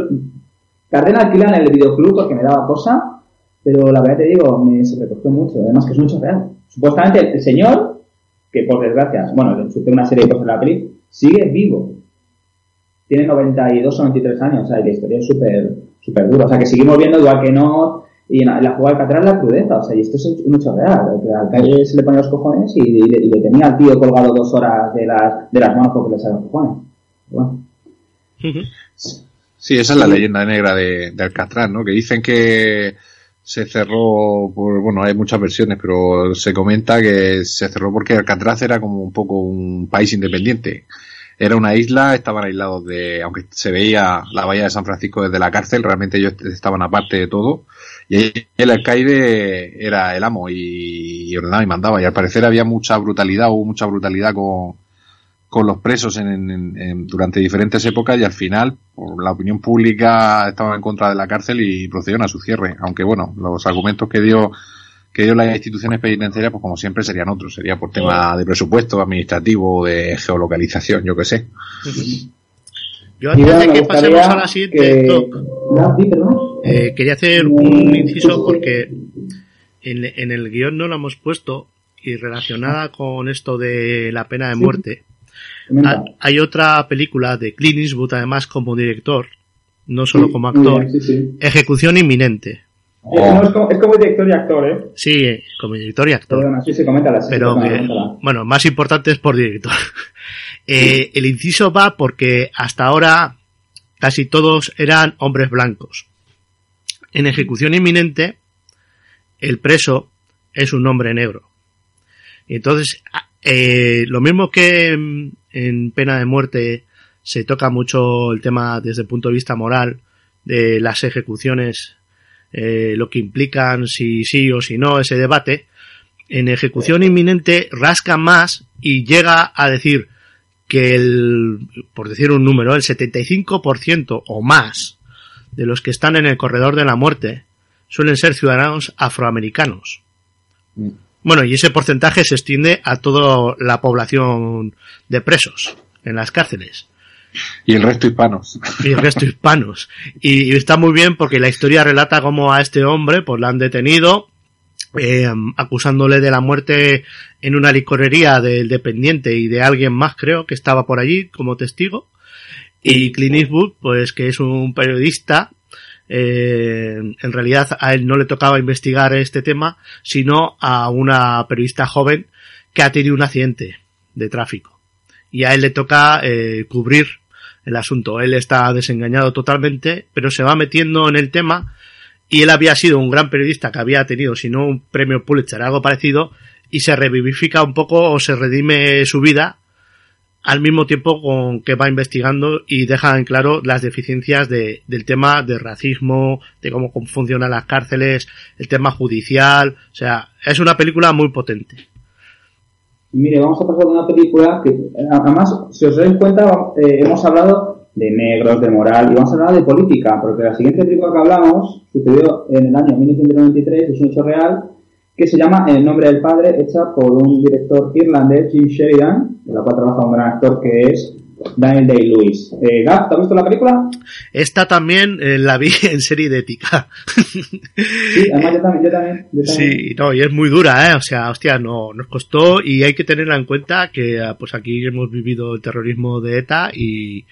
Tardé en alquilar en el videoclub porque me daba cosa, pero la verdad te digo, me sobrecogió mucho. Además que es un hecho real. Supuestamente el señor, que por desgracia, bueno, le sucede una serie de cosas en la peli, sigue vivo. Tiene 92 o 93 años, o sea, y la historia es súper súper dura. O sea, que seguimos viendo igual que no, y en la, en la jugada de Alcatraz la crudeza, o sea, y esto es un hecho real. Que al calle se le ponía los cojones y, y le, y le tenía al tío colgado dos horas de las, de las manos porque le salen los cojones. Bueno. Sí, esa es la leyenda negra de, de Alcatraz, ¿no? Que dicen que se cerró por, bueno, hay muchas versiones, pero se comenta que se cerró porque Alcatraz era como un poco un país independiente. Era una isla, estaban aislados de, aunque se veía la bahía de San Francisco desde la cárcel, realmente ellos estaban aparte de todo. Y el alcaide era el amo y, y ordenaba y mandaba. Y al parecer había mucha brutalidad, hubo mucha brutalidad con, con los presos en, en- en- durante diferentes épocas y al final por la opinión pública estaba en contra de la cárcel y procedieron a su cierre aunque bueno los argumentos que dio que dio las instituciones penitenciarias pues como siempre serían otros sería por tema de presupuesto administrativo de geolocalización yo que sé Yo antes de que pasemos a la siguiente que- eh, quería hacer un inciso porque en, en el guion no lo hemos puesto y relacionada con esto de la pena de Sí. muerte. Ha- Hay otra película de Clint Eastwood además como director, no solo Sí, como actor, bien, sí, sí. Ejecución inminente. Eh, no, es, como, es como director y actor, ¿eh? Sí, como director y actor. Perdona, sí, coméntala. pero que, coméntala. bueno, más importante es por director. Eh, El inciso va porque hasta ahora casi todos eran hombres blancos. En ejecución inminente, el preso es un hombre negro. Y entonces, eh, lo mismo que en, en pena de muerte se toca mucho el tema desde el punto de vista moral de las ejecuciones, eh, lo que implican si sí o si no ese debate, en ejecución inminente rasca más y llega a decir que el, por decir un número, el 75% o más de los que están en el corredor de la muerte suelen ser ciudadanos afroamericanos. Mm. Bueno, y ese porcentaje se extiende a toda la población de presos en las cárceles y el resto hispanos y el resto hispanos. Y, y está muy bien porque la historia relata cómo a este hombre pues la han detenido eh, acusándole de la muerte en una licorería del dependiente y de alguien más creo que estaba por allí como testigo. Y Clint Eastwood, pues que es un periodista, eh, en realidad a él no le tocaba investigar este tema, sino a una periodista joven que ha tenido un accidente de tráfico. Y a él le toca eh, cubrir el asunto. Él está desengañado totalmente, pero se va metiendo en el tema y él había sido un gran periodista que había tenido, si no un premio Pulitzer, algo parecido, y se revivifica un poco o se redime su vida al mismo tiempo con que va investigando y deja en claro las deficiencias de, del tema de racismo, de cómo funcionan las cárceles, el tema judicial, o sea, es una película muy potente. Mire, vamos a pasar de una película que, además, si os dais cuenta, eh, hemos hablado de negros, de moral, y vamos a hablar de política, porque la siguiente película que hablamos sucedió en el año 1993, es un hecho real, que se llama El nombre del padre, hecha por un director irlandés, Jim Sheridan, de la cual trabaja un gran actor que es Daniel Day-Lewis. Eh, Gab, ¿te has visto la película? Esta también eh, la vi en serie de ética. sí, además yo también, yo también, yo también. Sí, no, y es muy dura, ¿eh? O sea, hostia, no, nos costó y hay que tenerla en cuenta que ah, pues aquí hemos vivido el terrorismo de ETA y,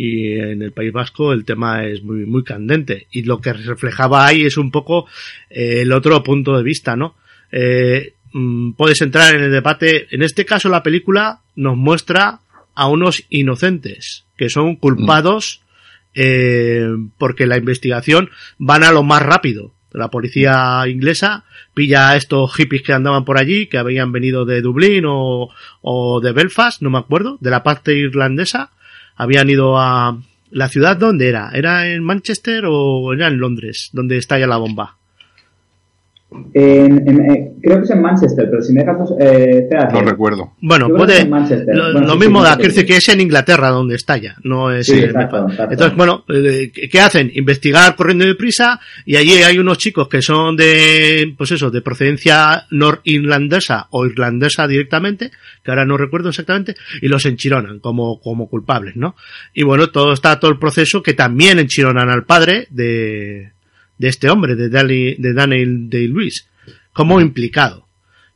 y en el País Vasco el tema es muy, muy candente. Y lo que reflejaba ahí es un poco eh, el otro punto de vista, ¿no? Eh, mm, puedes entrar en el debate. En este caso la película nos muestra a unos inocentes que son culpados eh, porque la investigación van a lo más rápido. La policía inglesa pilla a estos hippies que andaban por allí, que habían venido de Dublín o, o de Belfast, no me acuerdo, de la parte irlandesa, habían ido a la ciudad donde era, ¿era en Manchester o era en Londres, donde estalla la bomba? En, en, eh, creo que es en Manchester, pero si me dejas... Eh, espérate. No recuerdo. Bueno, Yo creo que puede, es en Manchester. lo, Bueno, lo sí, mismo sí, da, sí. decir que es en Inglaterra donde estalla, no es Sí, en exacto, Nepal. exacto. Entonces, bueno, eh, ¿qué qué hacen? Investigar corriendo deprisa y allí hay unos chicos que son de, pues eso, de procedencia norirlandesa o irlandesa directamente, que ahora no recuerdo exactamente, y los enchironan como, como culpables, ¿no? Y bueno, todo está todo el proceso que también enchironan al padre de, de este hombre, de, Dali- de Daniel Day-Lewis, como implicado.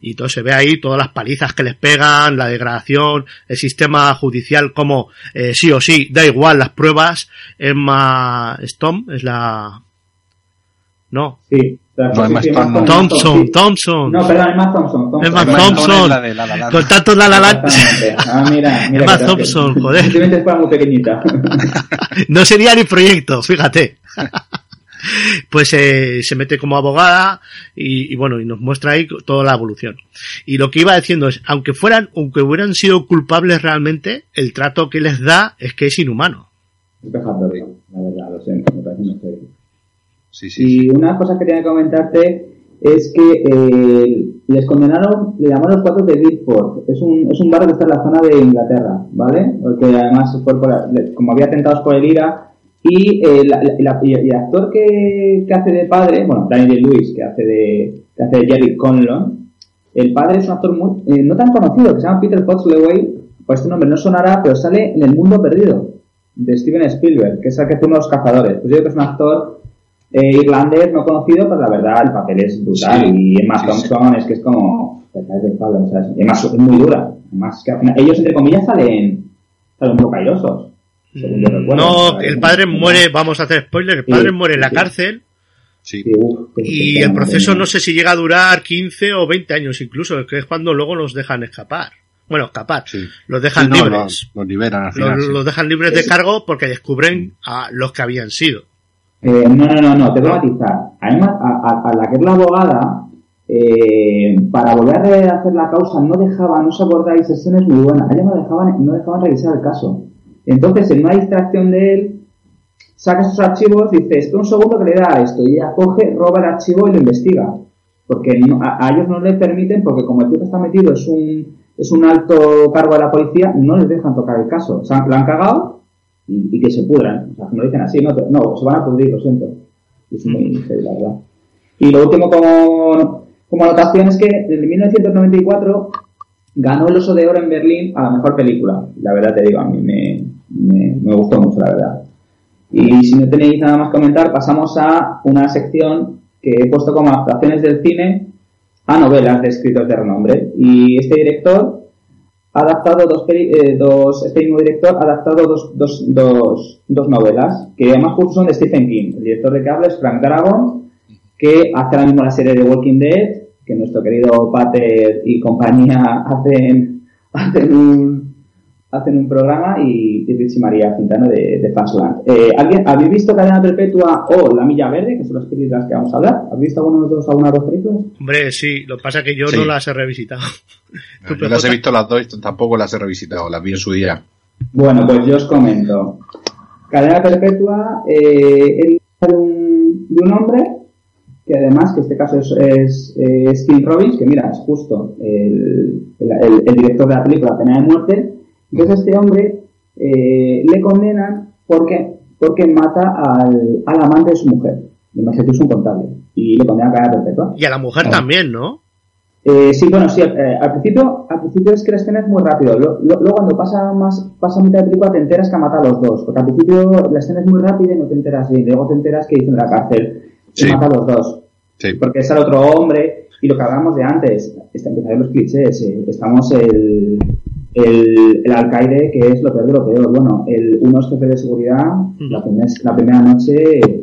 Y todo se ve ahí, todas las palizas que les pegan, la degradación, el sistema judicial como eh, sí o sí, da igual las pruebas. Emma Stone es la... No, Sí. No, Emma Stone no. Thompson. Thompson. No, perdón, Emma Thompson. Thompson. Emma Thompson. Stone es la de La La Land. Con tanto la la. Ah, mira, mira. Emma Thompson, joder. Simplemente es para muy pequeñita. no sería ni proyecto, fíjate. pues eh, se mete como abogada y, y bueno, y nos muestra ahí toda la evolución. Y lo que iba diciendo es, aunque fueran, aunque hubieran sido culpables realmente, el trato que les da es que es inhumano. Es vejatorio, la verdad, lo siento, me parece muy serio. Sí, sí. Y una cosa que tenía que comentarte es que eh, les condenaron, le llamaron los cuatro de Guildford. Es un, es un barrio que está en la zona de Inglaterra, ¿vale? Porque además, fue por como había atentados por el IRA, y, eh, la- y el actor que, que hace de padre, bueno, Daniel Lewis, que hace de, que hace de Jerry Conlon, el padre es un actor muy, eh, no tan conocido, que se llama Peter Potsleway, pues este nombre no sonará, pero sale en El Mundo Perdido, de Steven Spielberg, que es el que fue uno de los cazadores. Pues yo creo que es un actor eh, irlandés no conocido, pero la verdad el papel es brutal. Sí, y Emma sí, Thompson es que es como. caes del palo, o sea, es, muy dura. Además, que al final- ellos, entre comillas, salen, salen un poco airosos. Según yo recuerdo. No, el padre muere, vamos a hacer spoiler, el Sí, padre muere en la sí. cárcel Sí. Y el proceso no sé si llega a durar 15 o 20 años incluso, que es cuando luego los dejan escapar. Bueno, escapar. Sí. Los dejan no, libres. los, los liberan al final. Los, dejan libres de cargo porque descubren a los que habían sido. Eh, no, no, no, no, te voy a matizar. Además, a, a- a la que es la abogada, eh, para volver a rehacer la causa, no dejaba, no os acordáis, esa es muy buena, a ella no dejaban, no dejaban revisar el caso. Entonces, en una distracción de él, saca esos archivos, dice, espera un segundo que le da a esto, y ella coge, roba el archivo y lo investiga. Porque no- a, a ellos no les permiten, porque como el tío que está metido es un, es un alto cargo de la policía, no les dejan tocar el caso. O sea, lo han cagado y, y que se pudran. O sea, no dicen así, no, no, se van a pudrir, lo siento. Es muy heavy, la verdad. Y lo último como, como anotación es que en 1994 ganó el Oso de Oro en Berlín a la mejor película. La verdad te digo, a mí me, me, me gustó mucho, la verdad. Y si no tenéis nada más que comentar, pasamos a una sección que he puesto como adaptaciones del cine a novelas de escritores de renombre. Y este director ha adaptado dos, eh, dos este mismo director ha adaptado dos, dos, dos, dos novelas que además justo son de Stephen King. El director de que habla es Frank Darabont, que hace ahora mismo la serie de Walking Dead, que nuestro querido Pater y compañía hacen, hacen un, hacen un programa y, y Rich y María Quintana de, de Fastland. Eh, ¿alguien, ¿Habéis visto Cadena Perpetua o La Milla Verde, que son las películas que vamos a hablar? ¿Habéis visto alguna de los dos, alguna de las películas? Hombre, sí, lo que pasa es que yo Sí. no las he revisitado. ¿Tú, Yo las he visto las dos y tampoco las he revisitado, las vi en su día. Bueno, pues yo os comento. Cadena Perpetua eh, es de un, de un hombre que además, que este caso es, es, es Tim Robbins, que mira, es justo el, el, el- el director de la película Pena de Muerte. Entonces este hombre eh, le condenan porque, porque mata al, al amante de su mujer. Y más es un contable. Y le condenan a cadena perpetua. Y a la mujer Claro. también, ¿no? Eh, sí, bueno, sí, eh, al principio, al principio es que la escena es muy rápido. Lo- lo- Luego cuando pasa más, pasa mitad de película te enteras que ha matado a los dos. Porque al principio la escena es muy rápida y no te enteras bien. Luego te enteras que dicen en la cárcel que Sí. mata a los dos. Sí. Porque es el otro hombre. Y lo que hablábamos de antes, está empiezan los clichés. eh, Estamos el, el, el alcaide, que es lo peor de lo peor. Bueno, el, uno es jefe de seguridad, la, primera, la primera noche, eh.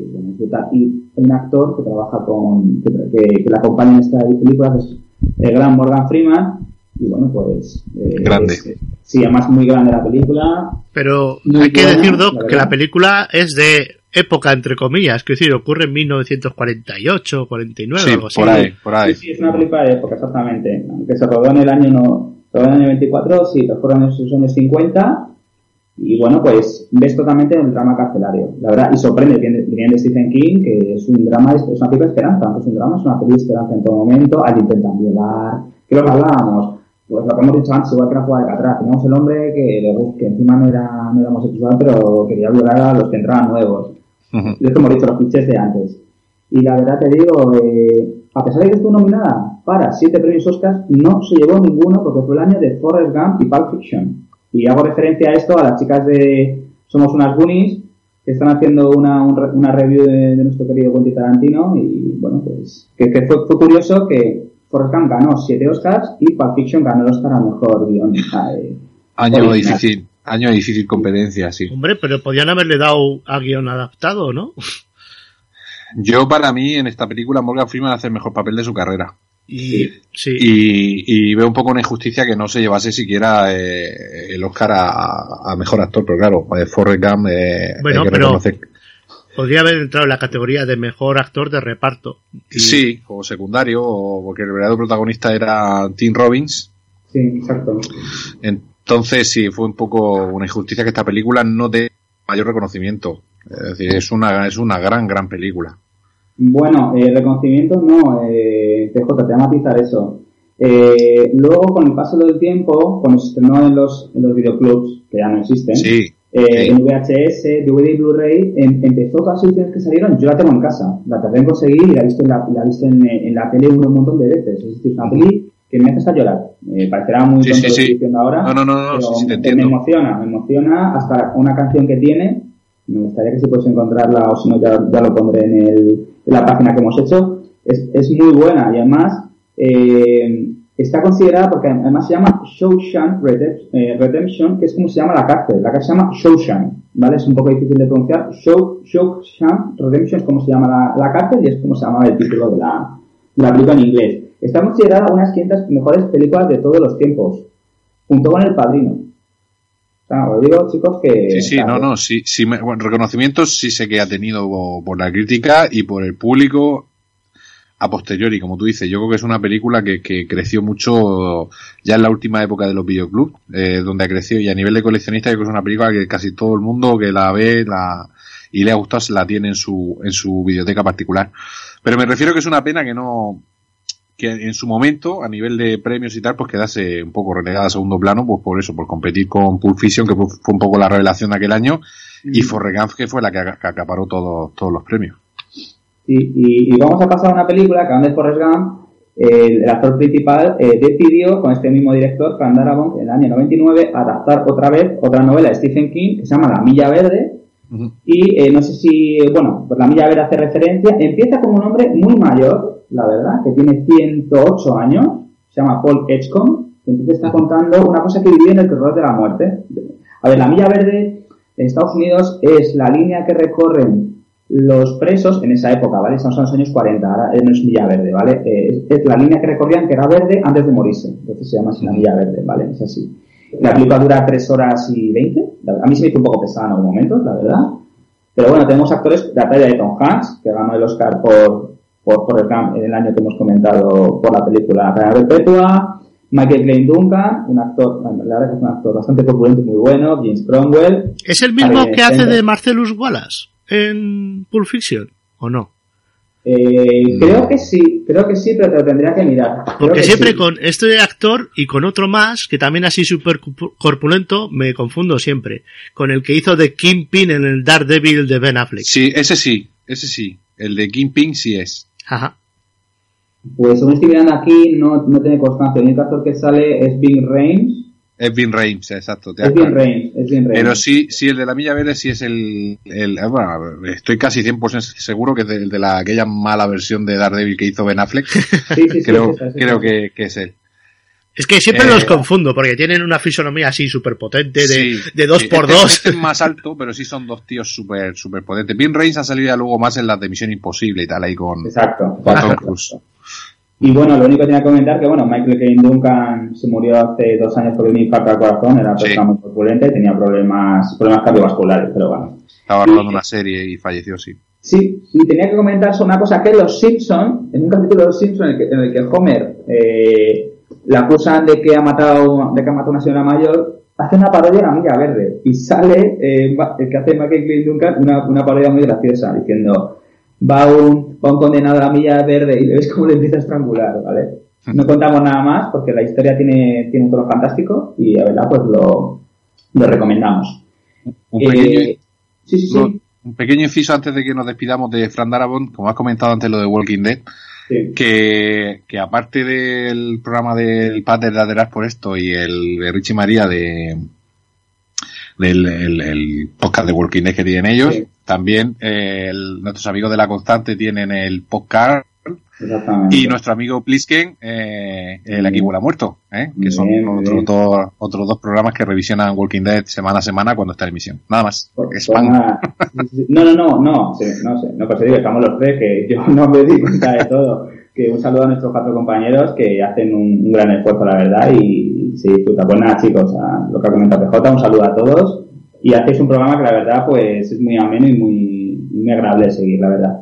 Y un actor que trabaja con, que, que, que le acompaña en esta película, que es el gran Morgan Freeman. Y bueno, pues. eh, Grande. es- sí, además muy grande la película. Pero hay que decir, la Doc, que la película es de época, entre comillas, que decir, ocurre en 1948, 49, Sí, algo así. por ahí, por ahí. Sí, sí, es una película de época, exactamente. Aunque se rodó en el año, no, rodó en el año 24, sí, lo fueron en esos años 50. Y bueno, pues ves totalmente el drama carcelario, la verdad. Y sorprende, viene, de Stephen King, que es un drama, es una película de esperanza, aunque es un drama, es una película de esperanza en todo momento. Allí intentan violar, que lo que hablábamos. Pues lo que hemos dicho antes, igual que la jugada de Catrás. Teníamos el hombre que, que encima no era, no era homosexual, pero quería violar a los que entraban nuevos. Ujú. Es como he dicho, los clichés de antes. Y la verdad te digo, eh, a pesar de que estuvo nominada para siete premios Oscars, no se llevó ninguno porque fue el año de Forrest Gump y Pulp Fiction. Y hago referencia a esto a las chicas de Somos unas Goonies, que están haciendo una, un una review de, de nuestro querido Quentin Tarantino. Y bueno, pues que, que fue, fue curioso que Forrest Gump ganó siete Oscars y Pulp Fiction ganó el Oscar a Mejor Guión. eh, Año original. difícil, año de difícil competencia, sí. Hombre, pero podían haberle dado a guion adaptado, ¿no? Yo, para mí, en esta película, Morgan Freeman hace el mejor papel de su carrera. Y sí. Y, y veo un poco una injusticia que no se llevase siquiera eh, el Oscar a, a mejor actor, pero claro, eh, Forrest Gump eh, Bueno, que pero- podría haber entrado en la categoría de mejor actor de reparto. Y- Sí, o secundario, o porque el verdadero protagonista era Tim Robbins. sí, exacto. Entonces, sí, fue un poco una injusticia que esta película no dé mayor reconocimiento. Es decir, es una, es una gran, gran película. Bueno, eh, reconocimiento no, eh, TJ, te voy a matizar eso. Eh, luego, con el paso del tiempo, cuando se estrenó en los, en los videoclubs, que ya no existen, Sí, eh, sí. en VHS, DVD y Blu-ray, em- empezó todas las ediciones que salieron, yo la tengo en casa, la tardé en conseguir y la he visto en la, la he visto en, eh, en la tele un, un montón de veces. Es decir, es una peli que me hace hasta llorar. Eh, parecerá muy Sí, tonto sí, lo que sí. estoy diciendo ahora, No, no, no, no, sí, te entiendo. me emociona, me emociona hasta una canción que tiene. Me gustaría que si puedes encontrarla o si no ya, ya lo pondré en, el, en la página que hemos hecho. Es, es muy buena y además eh, está considerada porque además se llama Shawshank eh, Redemption, que es como se llama la cárcel. La cárcel se llama Shawshank, ¿vale? Es un poco difícil de pronunciar. Shaw- Shawshank Redemption es como se llama la, la cárcel y es como se llama el título de la, de la película en inglés. Está considerada una de las 500 mejores películas de todos los tiempos, junto con El Padrino. O sea, os digo, chicos, que... Sí, sí, no, no, sí, sí, me- bueno, reconocimientos sí sé que ha tenido por la crítica y por el público a posteriori, como tú dices. Yo creo que es una película que, que creció mucho ya en la última época de los videoclubs, eh, donde ha crecido y a nivel de coleccionista yo creo que es una película que casi todo el mundo que la ve la, y le ha gustado se la tiene en su, en su biblioteca particular. Pero me refiero que es una pena que no, que en su momento, a nivel de premios y tal, pues quedase un poco relegada a segundo plano, pues por eso, por competir con Pulp Fiction, que fue, un poco la revelación de aquel año, y Forrest Gump, que fue la que, ac- que acaparó todos todos los premios. Y, y- y vamos a pasar a una película que donde Forrest Gump, eh, el actor principal, eh, decidió con este mismo director, Frank Darabont, en el año 99, adaptar otra vez otra novela de Stephen King que se llama La Milla Verde. Y eh, no sé si, bueno, pues La Milla Verde hace referencia. Empieza como un hombre muy mayor, la verdad, que tiene 108 años. Se llama Paul Edgecombe. Y entonces está contando una cosa que vivió en el terror de la muerte. A ver, La Milla Verde en Estados Unidos es la línea que recorren los presos en esa época, ¿vale? Estamos en los años 40, ahora no es Milla Verde, ¿vale? Eh, es la línea que recorrían que era verde antes de morirse, entonces se llama así la Milla Verde, ¿vale? Es así. La película dura 3 horas y 20. A mí se me hizo un poco pesada en algún momento, la verdad. Pero bueno, tenemos actores de la talla de Tom Hanks, que ganó el Oscar por, por, por el, en el año que hemos comentado por la película Cadena Perpetua. Michael Klein Duncan, un actor, la verdad que es un actor bastante corpulento y muy bueno. James Cromwell. ¿Es el mismo que hace de Marcellus Wallace en Pulp Fiction? ¿O no? Eh, creo que sí, creo que sí, pero te lo tendría que mirar. Creo Porque que siempre sí. con este actor y con otro más, que también así súper corpulento, me confundo siempre. Con el que hizo de Kingpin en el Daredevil de Ben Affleck. Sí, ese sí, ese sí. El de Kingpin sí es. Ajá. Pues según estoy mirando aquí, no, no tiene constancia. El único actor que sale es Bing Rames. Es Vin Reims, exacto. te es Bing Rames. Pero sí, sí, el de la Milla Verde sí es el, el eh, bueno, estoy casi 100% seguro que es de, de la, aquella mala versión de Daredevil que hizo Ben Affleck. Sí, sí, sí, creo es esa, es esa. creo que, que es él. Es que siempre Eh, los confundo, porque tienen una fisonomía así súper potente, de, Sí, de dos sí, por este- dos. este es más alto, pero sí son dos tíos súper super potentes. Vin Reigns ha salido ya luego más en las de Misión Imposible y tal, ahí con, Exacto. con Tom exacto. Y bueno, lo único que tenía que comentar que bueno, Michael Caine Duncan se murió hace dos años por un infarto al corazón, era una Sí. persona muy corpulenta y tenía problemas, problemas cardiovasculares, pero bueno. Estaba rodando una serie y falleció, sí. Sí, y tenía que comentar una cosa que Los Simpson, en un capítulo de Los Simpson en el que, en el que Homer eh, la acusan de que ha matado, de que ha matado a una señora mayor, hace una parodia de la milla verde y sale eh, el que hace Michael Caine Duncan una, una parodia muy graciosa diciendo va un, va un condenado a la milla verde y le ves cómo le empieza a estrangular, ¿vale? No contamos nada más porque la historia tiene, tiene un tono fantástico y la verdad pues lo, lo recomendamos. Un Eh, pequeño, sí, sí, sí. no, un pequeño inciso antes de que nos despidamos de Fran Darabont, como has comentado antes lo de Walking Dead, sí. que, que aparte del programa del Pater de Aderas por esto y el de Richie María de el, el podcast de Walking Dead que tienen ellos, Sí. también eh, el- nuestros amigos de La Constante tienen el podcast y nuestro amigo Plisken, eh, el Aquí Huele a Muerto, ¿eh? que son Bien, otros bien. dos, otros dos programas que revisionan Walking Dead semana a semana cuando está en emisión. Nada más. Spam. por nada. No, no, no, no, no sé, no, pues te digo, estamos los tres, que yo no me di cuenta de todo. Que un saludo a nuestros cuatro compañeros que hacen un, gran esfuerzo, la verdad, y se disfruta. Pues nada, chicos, a lo que ha comentado PJ, un saludo a todos. Y hacéis un programa que la verdad, pues es muy ameno y muy, muy agradable de seguir, la verdad.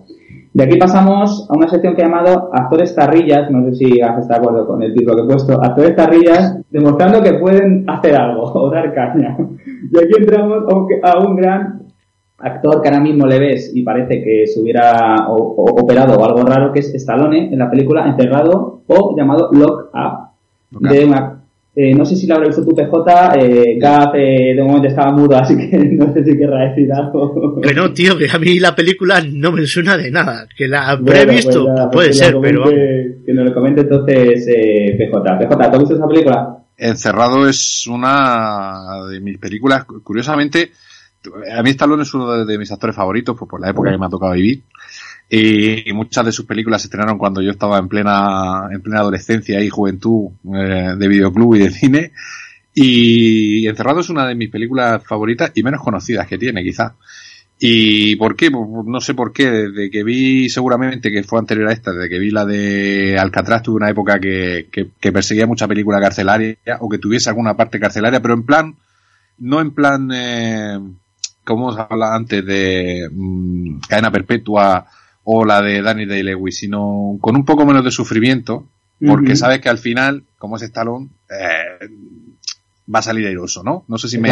De aquí pasamos a una sección que he llamado Actores Tarrillas, no sé si has estado de acuerdo con el título que he puesto, Actores Tarrillas, demostrando que pueden hacer algo o dar caña. Y aquí entramos a un gran actor que ahora mismo le ves y parece que se hubiera o- o- operado o algo raro, que es Stallone en la película Encerrado o llamado Lock Up. De una, eh, no sé si la habrá visto tu PJ, eh, Gaz eh, de momento estaba mudo, así que no sé si querrá decir algo. Que no, tío, que a mí la película no me suena de nada. Que la habré Bueno, pues visto, puede pues que ser, pero Que nos lo comente entonces eh, PJ. PJ, ¿tú has visto esa película? Encerrado es una de mis películas, curiosamente, a mí Stallone es uno de, mis actores favoritos, pues por la época que me ha tocado vivir. Y, muchas de sus películas se estrenaron cuando yo estaba en plena, en plena adolescencia y juventud eh, de videoclub y de cine. Y Encerrado es una de mis películas favoritas y menos conocidas que tiene, quizá. ¿Y por qué? Pues no sé por qué. Desde que vi, seguramente que fue anterior a esta, desde que vi la de Alcatraz, tuve una época que, que, que perseguía mucha película carcelaria o que tuviese alguna parte carcelaria, pero en plan, no en plan, eh, como os hablaba antes de mm, Cadena Perpetua o la de Danny Day-Lewis, sino con un poco menos de sufrimiento, porque sabes que al final, como es Stallone, eh, va a salir airoso, ¿no? No sé si me...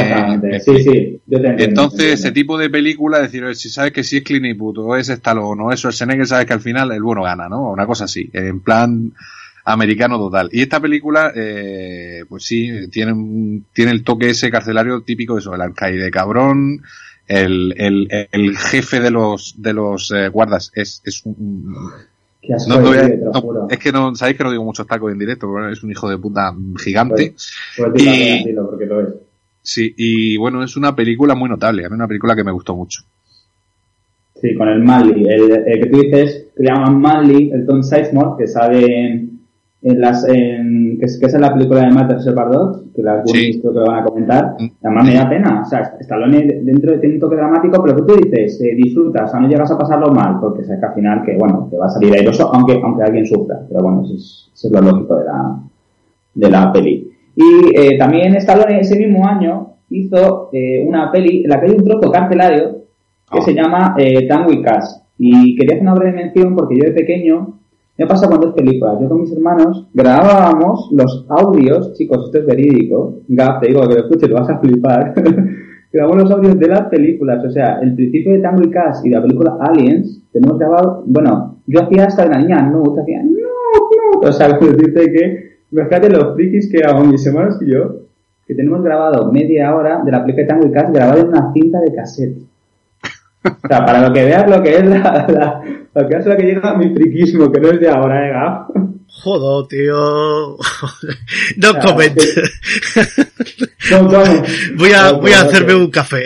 Sí, sí, yo te entiendo. entonces, te ese tipo de película, decir, si sabes que si es Clint Eastwood o es Stallone o es Schwarzenegger, sabes que al final el bueno gana, ¿no? Una cosa así, en plan americano total. Y esta película, eh, pues sí, tiene, tiene el toque ese carcelario típico de eso, el alcaide cabrón, el, el, el jefe de los, de los eh, guardas es, es un, no, no es que no, sabéis que no digo muchos tacos en directo, pero es un hijo de puta gigante. Pues dilo, y- porque lo es. Sí, y bueno, es una película muy notable, a mí una película que me gustó mucho. Sí, con el Manly. El, el que tú dices, que le llaman Manly, el Tom Sizemore, que sale en, en las, en, que, es, que es en la película de Matt Reservoir Dogs, que las Sí. Creo que lo van a comentar. Mm. Además me da pena. O sea, Stallone dentro tiene un toque dramático, pero que tú dices, eh, disfrutas, o sea, no llegas a pasarlo mal, porque sabes que al final que, bueno, que va a salir airoso, aunque, aunque alguien sufra. Pero bueno, eso es, eso es lo lógico de la, de la peli. Y eh, también Stallone ese mismo año hizo eh, una peli, en la que hay un trozo carcelario que Ah. se llama eh, Tango y Cash. Y quería hacer una breve mención porque yo de pequeño me pasa con dos películas. Yo con mis hermanos grabábamos los audios, chicos, esto es verídico. Gap, te digo que lo escuches, te vas a flipar. grabamos los audios de las películas. O sea, el principio de Tango y Cash y la película Aliens, tenemos grabado, bueno, yo hacía hasta la niña no, te hacía no, no. O sea, decirte que, fíjate los frikis que hago mis hermanos y yo, que tenemos grabado media hora de la película de Tango y Cash grabada en una cinta de cassette. O sea, para lo que veas lo que es la, la- lo que es lo que llega a mi friquismo, que no es de ahora, ¿eh, Gab? Jodo, tío. No Ah, comment. No, no. Voy a, voy a hacerme un café.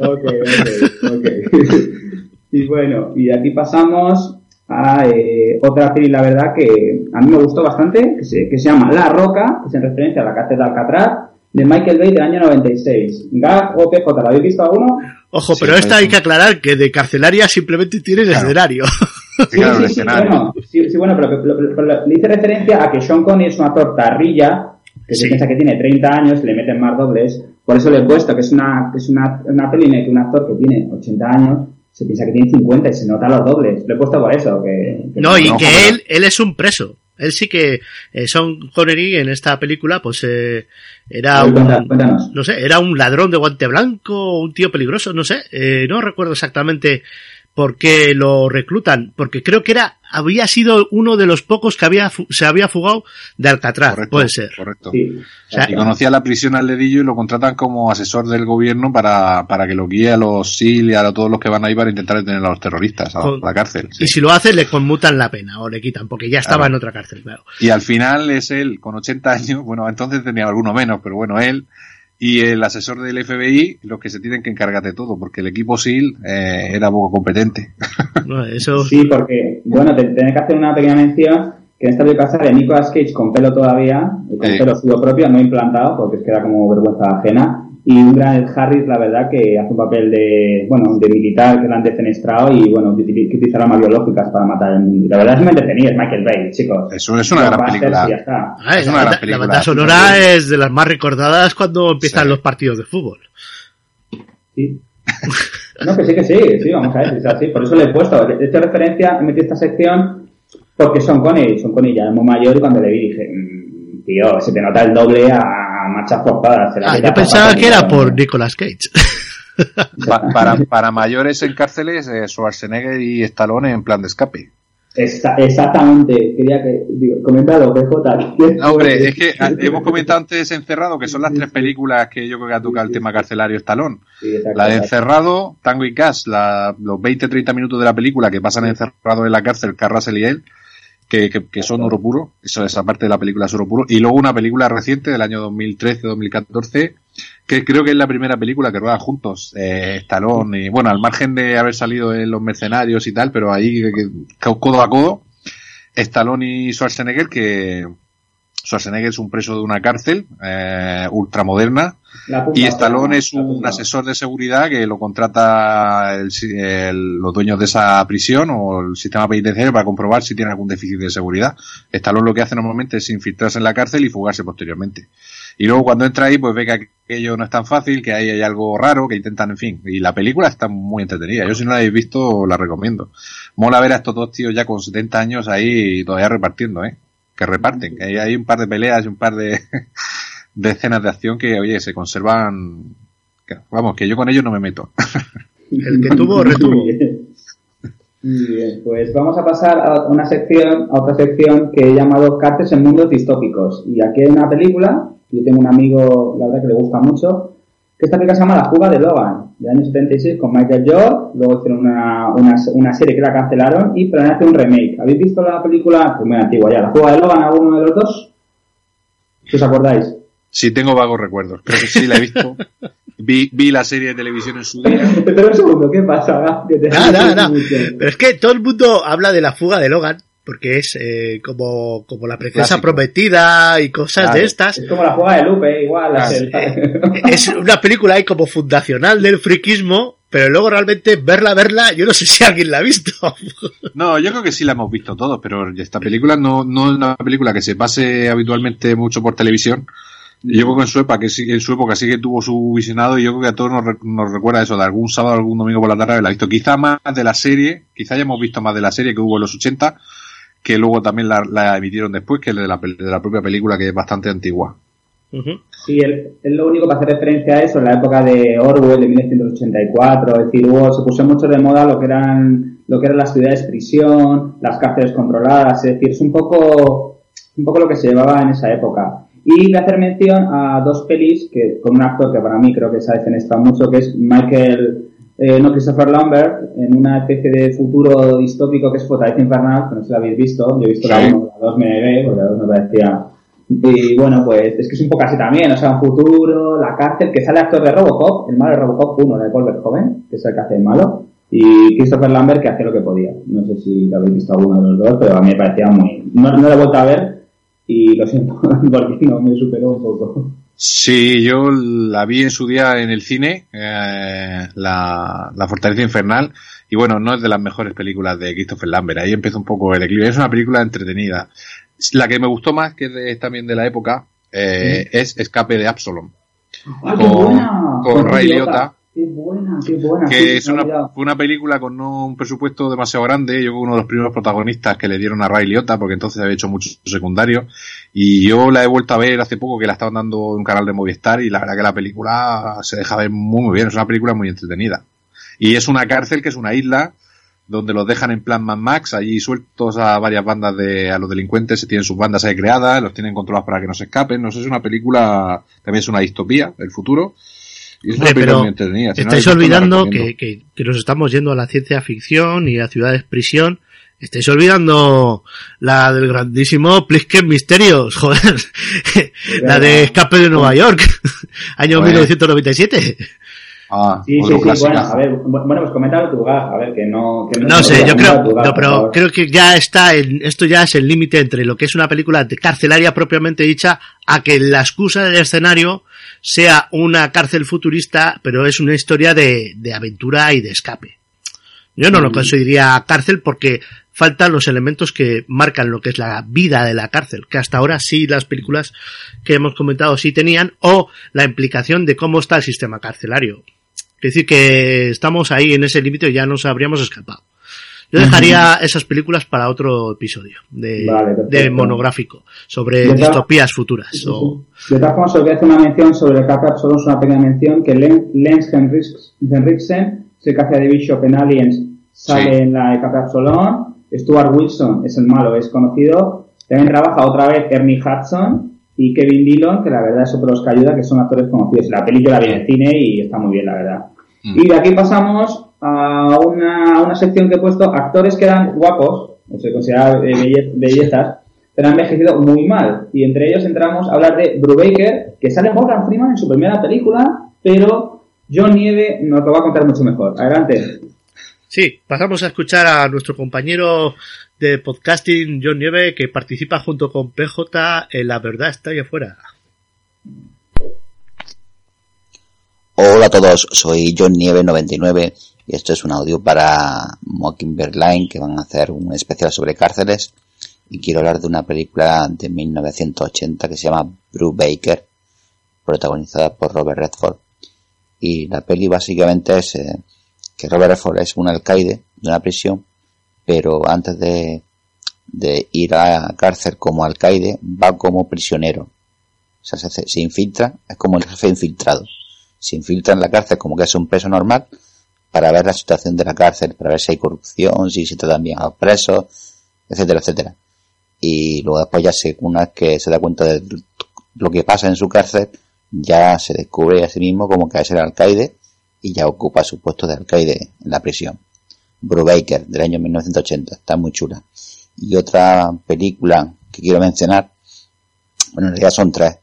Ok, ok, ok. Y bueno, y de aquí pasamos a eh, otra peli, la verdad, que a mí me gustó bastante, que se, que se llama La Roca, que es en referencia a la de Alcatraz, de Michael Bay del año 96. Gag o PJ, ¿la habéis visto alguno? Ojo, Sí, pero esta hay que aclarar que de carcelaria simplemente tiene el Claro. escenario. Sí, claro, el escenario. bueno, sí, sí, bueno, pero, pero- pero- pero le hice referencia a que Sean Connery es un actor tarrilla, que Sí. se piensa que tiene 30 años, le meten más dobles, por eso le he puesto que es una, que es una, una peli en que un actor que tiene 80 años se piensa que tiene 50 y se nota los dobles. Lo he puesto por eso, que... que No, y no, que él, él es un preso. Él sí que, eh, Sean Connery en esta película, pues eh, era un, no sé, era un ladrón de guante blanco, un tío peligroso, no sé, eh, no recuerdo exactamente por qué lo reclutan, porque creo que era, había sido uno de los pocos que había, fu- se había fugado de Alcatraz, Correcto, puede ser. Correcto. Sí. O sea, Y conocía la prisión al dedillo y lo contratan como asesor del gobierno para, para que lo guíe a los SEAL y a todos los que van ahí para intentar detener a los terroristas a la, Con- a la cárcel. sí. Y si lo hace, le conmutan la pena o le quitan, porque ya estaba Claro. en otra cárcel, claro. Y al final es él, con 80 años, bueno, entonces tenía alguno menos, pero bueno, él y el asesor del FBI los que se tienen que encargar de todo, porque el equipo SEAL eh, era poco competente. No, Eso, Sí, porque, bueno, te, tenés que hacer una pequeña mención que en esta película sale Nicolas Cage con pelo todavía, con Sí. pelo suyo propio, no implantado, porque es que era como vergüenza ajena. Y un gran Harris, la verdad, que hace un papel de, bueno, de militar que lo han defenestrado y, bueno, que utili- que utiliza armas biológicas para matar al mundo. La verdad es muy entretenido, es Michael Bay, chicos. Eso es una gran película. ya está. Ah, es la, una gran banda, la película. banda sonora es de las más recordadas cuando empiezan Sí. los partidos de fútbol. Sí. No, que sí, que sí, sí, vamos a ver, es así. Por eso le he puesto, he hecho referencia, he metido esta sección porque son con él, son con ella, es muy mayor y cuando le vi dije, "Mm, tío, se te nota el doble a marchas forzadas. ¿será Ah, yo pensaba que era por Nicolas Cage. Pa- para, para mayores en cárceles, eh, Schwarzenegger y Stallone en plan de escape. Esa- exactamente, quería que, digo, comentado, PJ. ¿qué No, hombre, es que ah, hemos comentado antes Encerrado, que son las tres películas que yo creo que ha tocado el tema carcelario Stallone. Sí, exacto, La de. Encerrado, Tango y Cash, la- los 20-30 minutos de la película que pasan encerrados en la cárcel, Carl Russell y él, que, que, que son oro puro, eso esa parte de la película es oro puro, y luego una película reciente del año 2013-2014, que creo que es la primera película que ruedan juntos, eh, Stallone, y bueno, al margen de haber salido en Los Mercenarios y tal, pero ahí que- codo a codo, Stallone y Schwarzenegger, que Schwarzenegger es un preso de una cárcel eh, ultramoderna, puta, y Stallone es un asesor de seguridad que lo contrata el- el- los dueños de esa prisión o el sistema penitenciario para comprobar si tiene algún déficit de seguridad. Stallone lo que hace normalmente es infiltrarse en la cárcel y fugarse posteriormente. Y luego cuando entra ahí, pues ve que aquello no es tan fácil, que ahí hay algo raro, que intentan, en fin. Y la película está muy entretenida. Yo si no la habéis visto, la recomiendo. Mola ver a estos dos tíos ya con 70 años ahí todavía repartiendo, ¿eh? Que reparten. Que hay, hay un par de peleas y un par de, de escenas de acción que, oye, se conservan. que- vamos, que yo con ellos no me meto. El que tuvo, retuvo. Muy bien. Muy bien, pues vamos a pasar a una sección, a otra sección que he llamado Cárceles en mundos distópicos. Y aquí hay una película, yo tengo un amigo, la verdad que le gusta mucho, que esta película se llama La fuga de Logan, del año 76 con Michael York, luego hicieron una, una, una serie que la cancelaron y planean hacer un remake. ¿Habéis visto la película? Pues muy antigua ya, La fuga de Logan, alguno de los dos? ¿Si os acordáis? Sí, tengo vagos recuerdos. Creo que sí la he visto. Vi, vi la serie de televisión en su día. Espera un segundo, ¿qué pasa? Nada, nada. Pero es que todo el mundo habla de la fuga de Logan, porque es eh, como, como la princesa Clásico. prometida y cosas Claro. de estas. Es como la fuga de Lupe, igual. Claro. es el- Es una película ahí como fundacional del friquismo, pero luego realmente verla, verla, yo no sé si alguien la ha visto. No, yo creo que sí la hemos visto todos, pero esta película no, no es una película que se pase habitualmente mucho por televisión. Yo creo que en su época, que sí, en su época sí que tuvo su visionado y yo creo que a todos nos, re- nos recuerda eso, de algún sábado, algún domingo por la tarde haberla visto. Quizá más de la serie, quizá hayamos visto más de la serie que hubo en los 80, que luego también la, la emitieron después, que de la, pel- de la propia película, que es bastante antigua. Sí, él, él lo único que hace referencia a eso en la época de Orwell de 1984, es decir, hubo, se puso mucho de moda lo que eran lo que eran las ciudades prisión, las cárceles controladas, es decir, es un poco un poco lo que se llevaba en esa época. Y voy a hacer mención a dos pelis que con un actor que para mí creo que se ha defenestrado mucho, que es Michael, eh, no Christopher Lambert, en una especie de futuro distópico que es Fortaleza Infernal, que no sé si la habéis visto, yo he visto la Sí. 1, la 2 me negué, porque la 2 me parecía y bueno, pues es que es un poco así también, o sea, un futuro, la cárcel, que sale actor de Robocop, el malo de Robocop 1, de Paul Verhoeven, que es el que hace el malo, y Christopher Lambert, que hace lo que podía. No sé si lo habéis visto alguno de los dos, pero a mí me parecía muy... No, no lo he vuelto a ver y lo siento, porque no me superó un poco. Sí, yo la vi en su día en el cine, eh, la, la Fortaleza Infernal, y bueno, no es de las mejores películas de Christopher Lambert, ahí empieza un poco el equilibrio, es una película entretenida. La que me gustó más, que es de- también de la época, eh, es Escape de Absalom, ¡Ah, Con- con Ray Liotta. Liotta. ¡Qué buena, qué buena! sí, que es una, fue una película con no un presupuesto demasiado grande, yo que uno de los primeros protagonistas que le dieron a Ray Liotta, porque entonces había hecho mucho secundario, y yo la he vuelto a ver hace poco que la estaban dando en un canal de Movistar, y la verdad que la película se deja ver muy, muy bien, es una película muy entretenida. Y es una cárcel que es una isla, donde los dejan en plan Mad Max, allí sueltos a varias bandas de, a los delincuentes, se tienen sus bandas ahí creadas, los tienen controlados para que no se escapen, no sé, es una película, también es una distopía del futuro, y es una Hombre, película pero si Estáis olvidando que, que, que nos estamos yendo a la ciencia ficción y a ciudades prisión. Estáis olvidando la del grandísimo Plisken Misterios, joder. la de Escape de Nueva York, año Joder. 1997. Ah, Sí, sí, bueno, a ver, bu- bueno, pues coméntalo tú, a ver, que no... Que No sé, yo creo, no, pero creo que ya está, en, esto ya es el límite entre lo que es una película de carcelaria propiamente dicha a que la excusa del escenario sea una cárcel futurista, pero es una historia de, de aventura y de escape. Yo no lo consideraría cárcel porque faltan los elementos que marcan lo que es la vida de la cárcel, que hasta ahora sí las películas que hemos comentado sí tenían, o la implicación de cómo está el sistema carcelario. Es decir, que estamos ahí en ese límite y ya nos habríamos escapado. Yo dejaría esas películas para otro episodio de, Vale, perfecto. de monográfico sobre distopías futuras. Sí, sí, o- sí. De todas formas, os voy a hacer una mención sobre el solo es una pequeña mención, que Len- Lens Henriks- Henriksen, es el que hace de Bishop en Aliens, sale Sí. en la de Capra Absolón, Stuart Wilson es el malo, es conocido, también trabaja otra vez Ernie Hudson y Kevin Dillon, que la verdad es otro de los que ayuda, que son actores conocidos. La película viene en cine y está muy bien, la verdad. Mm. Y de aquí pasamos a una, a una sección que he puesto actores que eran guapos, o se considera eh, belle- bellezas, pero han envejecido muy mal. Y entre ellos entramos a hablar de Brubaker, que sale Morgan Freeman en su primera película, pero John Nieve nos lo va a contar mucho mejor. Adelante. Sí, pasamos a escuchar a nuestro compañero de podcasting, John Nieve, que participa junto con PJ en La Verdad está ahí afuera. Hola a todos, soy John Nieve 99 y esto es un audio para Mockingbird Line que van a hacer un especial sobre cárceles. Y quiero hablar de una película de 1980 que se llama Brubaker protagonizada por Robert Redford. Y la peli básicamente es eh, que Robert Redford es un alcaide de una prisión pero antes de, ir a cárcel como alcaide va como prisionero. O sea se, se infiltra es como el jefe infiltrado se infiltra en la cárcel como que es un preso normal para ver la situación de la cárcel, para ver si hay corrupción, si se tratan bien a los presos, etcétera, etcétera. Y luego después ya se, una vez que se da cuenta de lo que pasa en su cárcel, ya se descubre a sí mismo como que es el alcaide y ya ocupa su puesto de alcaide en la prisión. Brubaker, del año 1980, está muy chula. Y otra película que quiero mencionar, bueno, en realidad son tres,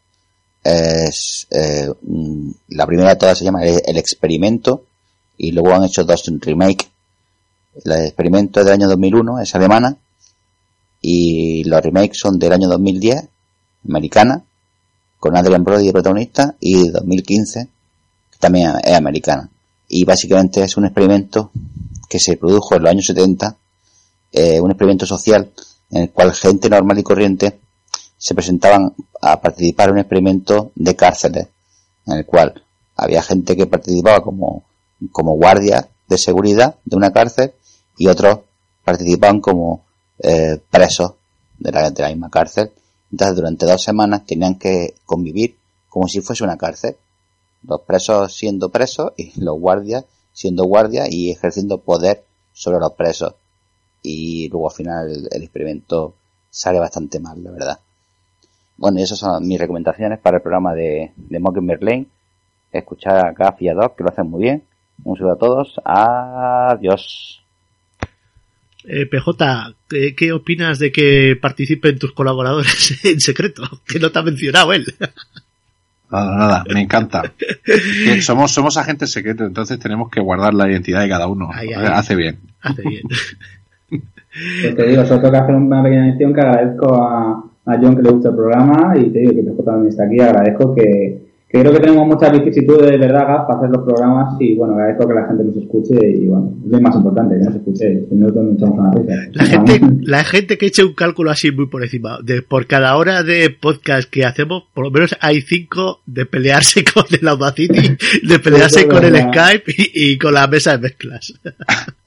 es eh, mm, la primera de todas se llama El, Experimento y luego han hecho dos remake. El experimento es del año 2001 es alemana y los remakes son del año 2010 americana con Adrian Brody protagonista y 2015 que también es americana. Y básicamente es un experimento que se produjo en los años 70, eh, un experimento social en el cual gente normal y corriente se presentaban a participar en un experimento de cárceles, en el cual había gente que participaba como, como guardia de seguridad de una cárcel y otros participaban como eh, presos de la, de la misma cárcel. Entonces durante dos semanas tenían que convivir como si fuese una cárcel. Los presos siendo presos y los guardias siendo guardias y ejerciendo poder sobre los presos. Y luego al final el, experimento sale bastante mal, la verdad. Bueno, y esas son mis recomendaciones para el programa de, de Mockingbird Lane. Escuchar a Gaff y a Doc, que lo hacen muy bien. Un saludo a todos. Adiós. Eh, PJ, ¿qué, ¿qué, opinas de que participen tus colaboradores en secreto? Que no te ha mencionado él. Nada, nada, me encanta. Que somos, somos agentes secretos, entonces tenemos que guardar la identidad de cada uno. Ahí, ahí. Hace bien. Hace bien. Pues te digo, solo tengo que hacer una pequeña mención que agradezco a, a John que le gusta el programa y te digo que PJ también está aquí. Agradezco que, que creo que tenemos muchas vicisitudes de verdad Gaf, para hacer los programas y bueno, agradezco que la gente nos escuche y bueno, es lo más importante, que nos escuche, si no nos echamos una risa. La gente, la gente que eche un cálculo así muy por encima, de por cada hora de podcast que hacemos, por lo menos hay cinco de pelearse con el Audacity, de pelearse con el Skype y, y, con la mesa de mezclas.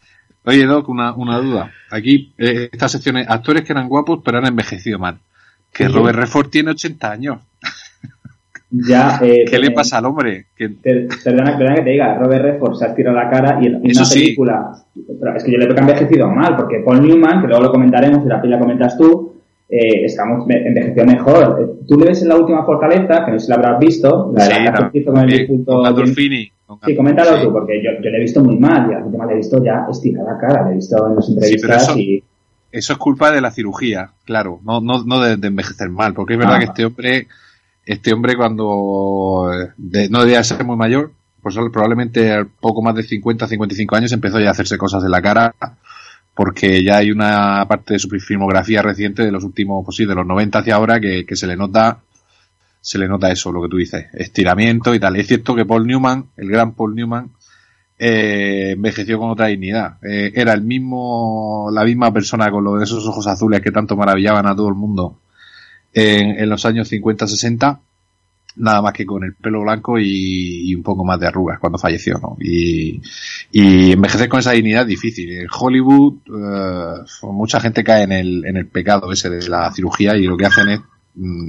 Oye, Doc, una, una duda. Aquí, eh, estas secciones, actores que eran guapos pero han envejecido mal. Que Robert Redford tiene 80 años. Ya, eh, ¿Qué le pasa al hombre? Que... Te, perdona, perdona, que te diga, Robert Redford se ha tirado la cara y en una Eso sí. película, pero es que yo le creo que ha envejecido mal, porque Paul Newman, que luego lo comentaremos y la peli la comentas tú, eh, estamos envejeció mejor. Eh, Tú le ves en la última fortaleza, que no sé si la habrás visto, la de Sí, la no, que hizo con el sí, con Sí, coméntalo sí. tú, porque yo, yo le he visto muy mal, y al último le he visto ya estirada la cara, le he visto en las pero entrevistas eso- y... Eso es culpa de la cirugía, claro, no, no, no de, de envejecer mal, porque es verdad Ah. que este hombre, este hombre cuando eh, de- no debía ser muy mayor, pues probablemente poco más de 50, 55 años empezó ya a hacerse cosas de la cara, porque ya hay una parte de su filmografía reciente de los últimos, pues sí, de los 90 hacia ahora que, que se le nota, se le nota eso, lo que tú dices, estiramiento y tal. Es cierto que Paul Newman, el gran Paul Newman, eh, envejeció con otra dignidad. Eh, era el mismo, la misma persona con lo de esos ojos azules que tanto maravillaban a todo el mundo en, en los años 50-60, nada más que con el pelo blanco y, un poco más de arrugas cuando falleció, ¿no? Y, y envejecer con esa dignidad es difícil. En Hollywood, eh, mucha gente cae en el, en el pecado ese de la cirugía y lo que hacen es mm,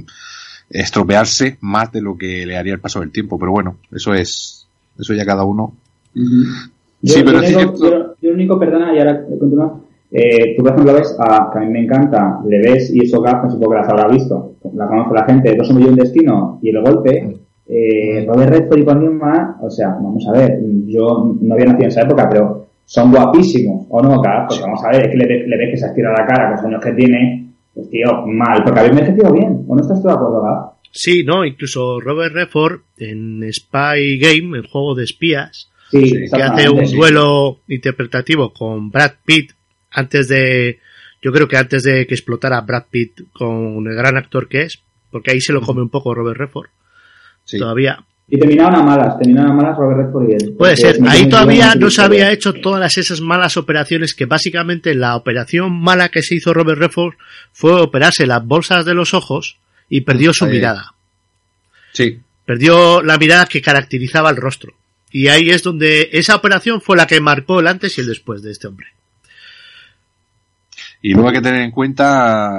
estropearse más de lo que le haría el paso del tiempo. Pero bueno, eso es, eso ya cada uno Yo, Sí, pero yo, sí que- yo- yo lo único, perdona, y ahora continúa. Eh, tú, por ejemplo, ves a, que a mí me encanta, le ves, y eso gafas, supongo que las habrá visto, la conozco la gente, Dos hombres y un destino, y el golpe, eh, Robert Redford y Paul Newman, o sea, vamos a ver, yo no había nacido en esa época, pero son guapísimos, ¿o no, Gaf? Pues vamos a ver, es que le, ves- le ves que se estira la cara con los años que tiene, pues tío, mal, porque habéis envejecido bien, ¿o no estás tú de acuerdo, Gaf? Sí, no, incluso Robert Redford en Spy Game, el juego de espías, Sí, que hace un duelo interpretativo con Brad Pitt antes de, yo creo que antes de que explotara Brad Pitt con el gran actor que es, porque ahí se lo come un poco Robert Redford. Sí. Todavía. Y terminaron a malas, terminaron a malas Robert Redford y él. Puede ser. Ahí todavía no se había hecho todas esas malas operaciones que básicamente la operación mala que se hizo Robert Redford fue operarse las bolsas de los ojos y perdió su Ahí. mirada. Sí, Perdió la mirada que caracterizaba el rostro. Y ahí es donde esa operación fue la que marcó el antes y el después de este hombre. Y luego hay que tener en cuenta,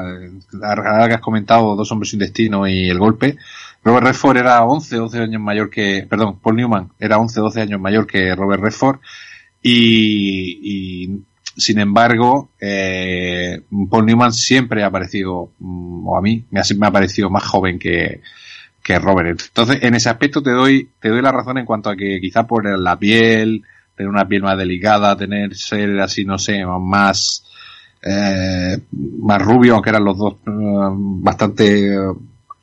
ahora que has comentado Dos hombres sin destino y el golpe, Robert Redford era 11, 12 años mayor que, perdón, Paul Newman era 11, 12 años mayor que Robert Redford y, sin embargo, eh, Paul Newman siempre ha parecido, mm, o a mí, me me ha parecido más joven que, que Robert. Entonces, en ese aspecto te doy, te doy la razón en cuanto a que quizá por la piel, tener una piel más delicada, tener ser así, no sé, más, eh, más rubio, aunque eran los dos eh, bastante eh,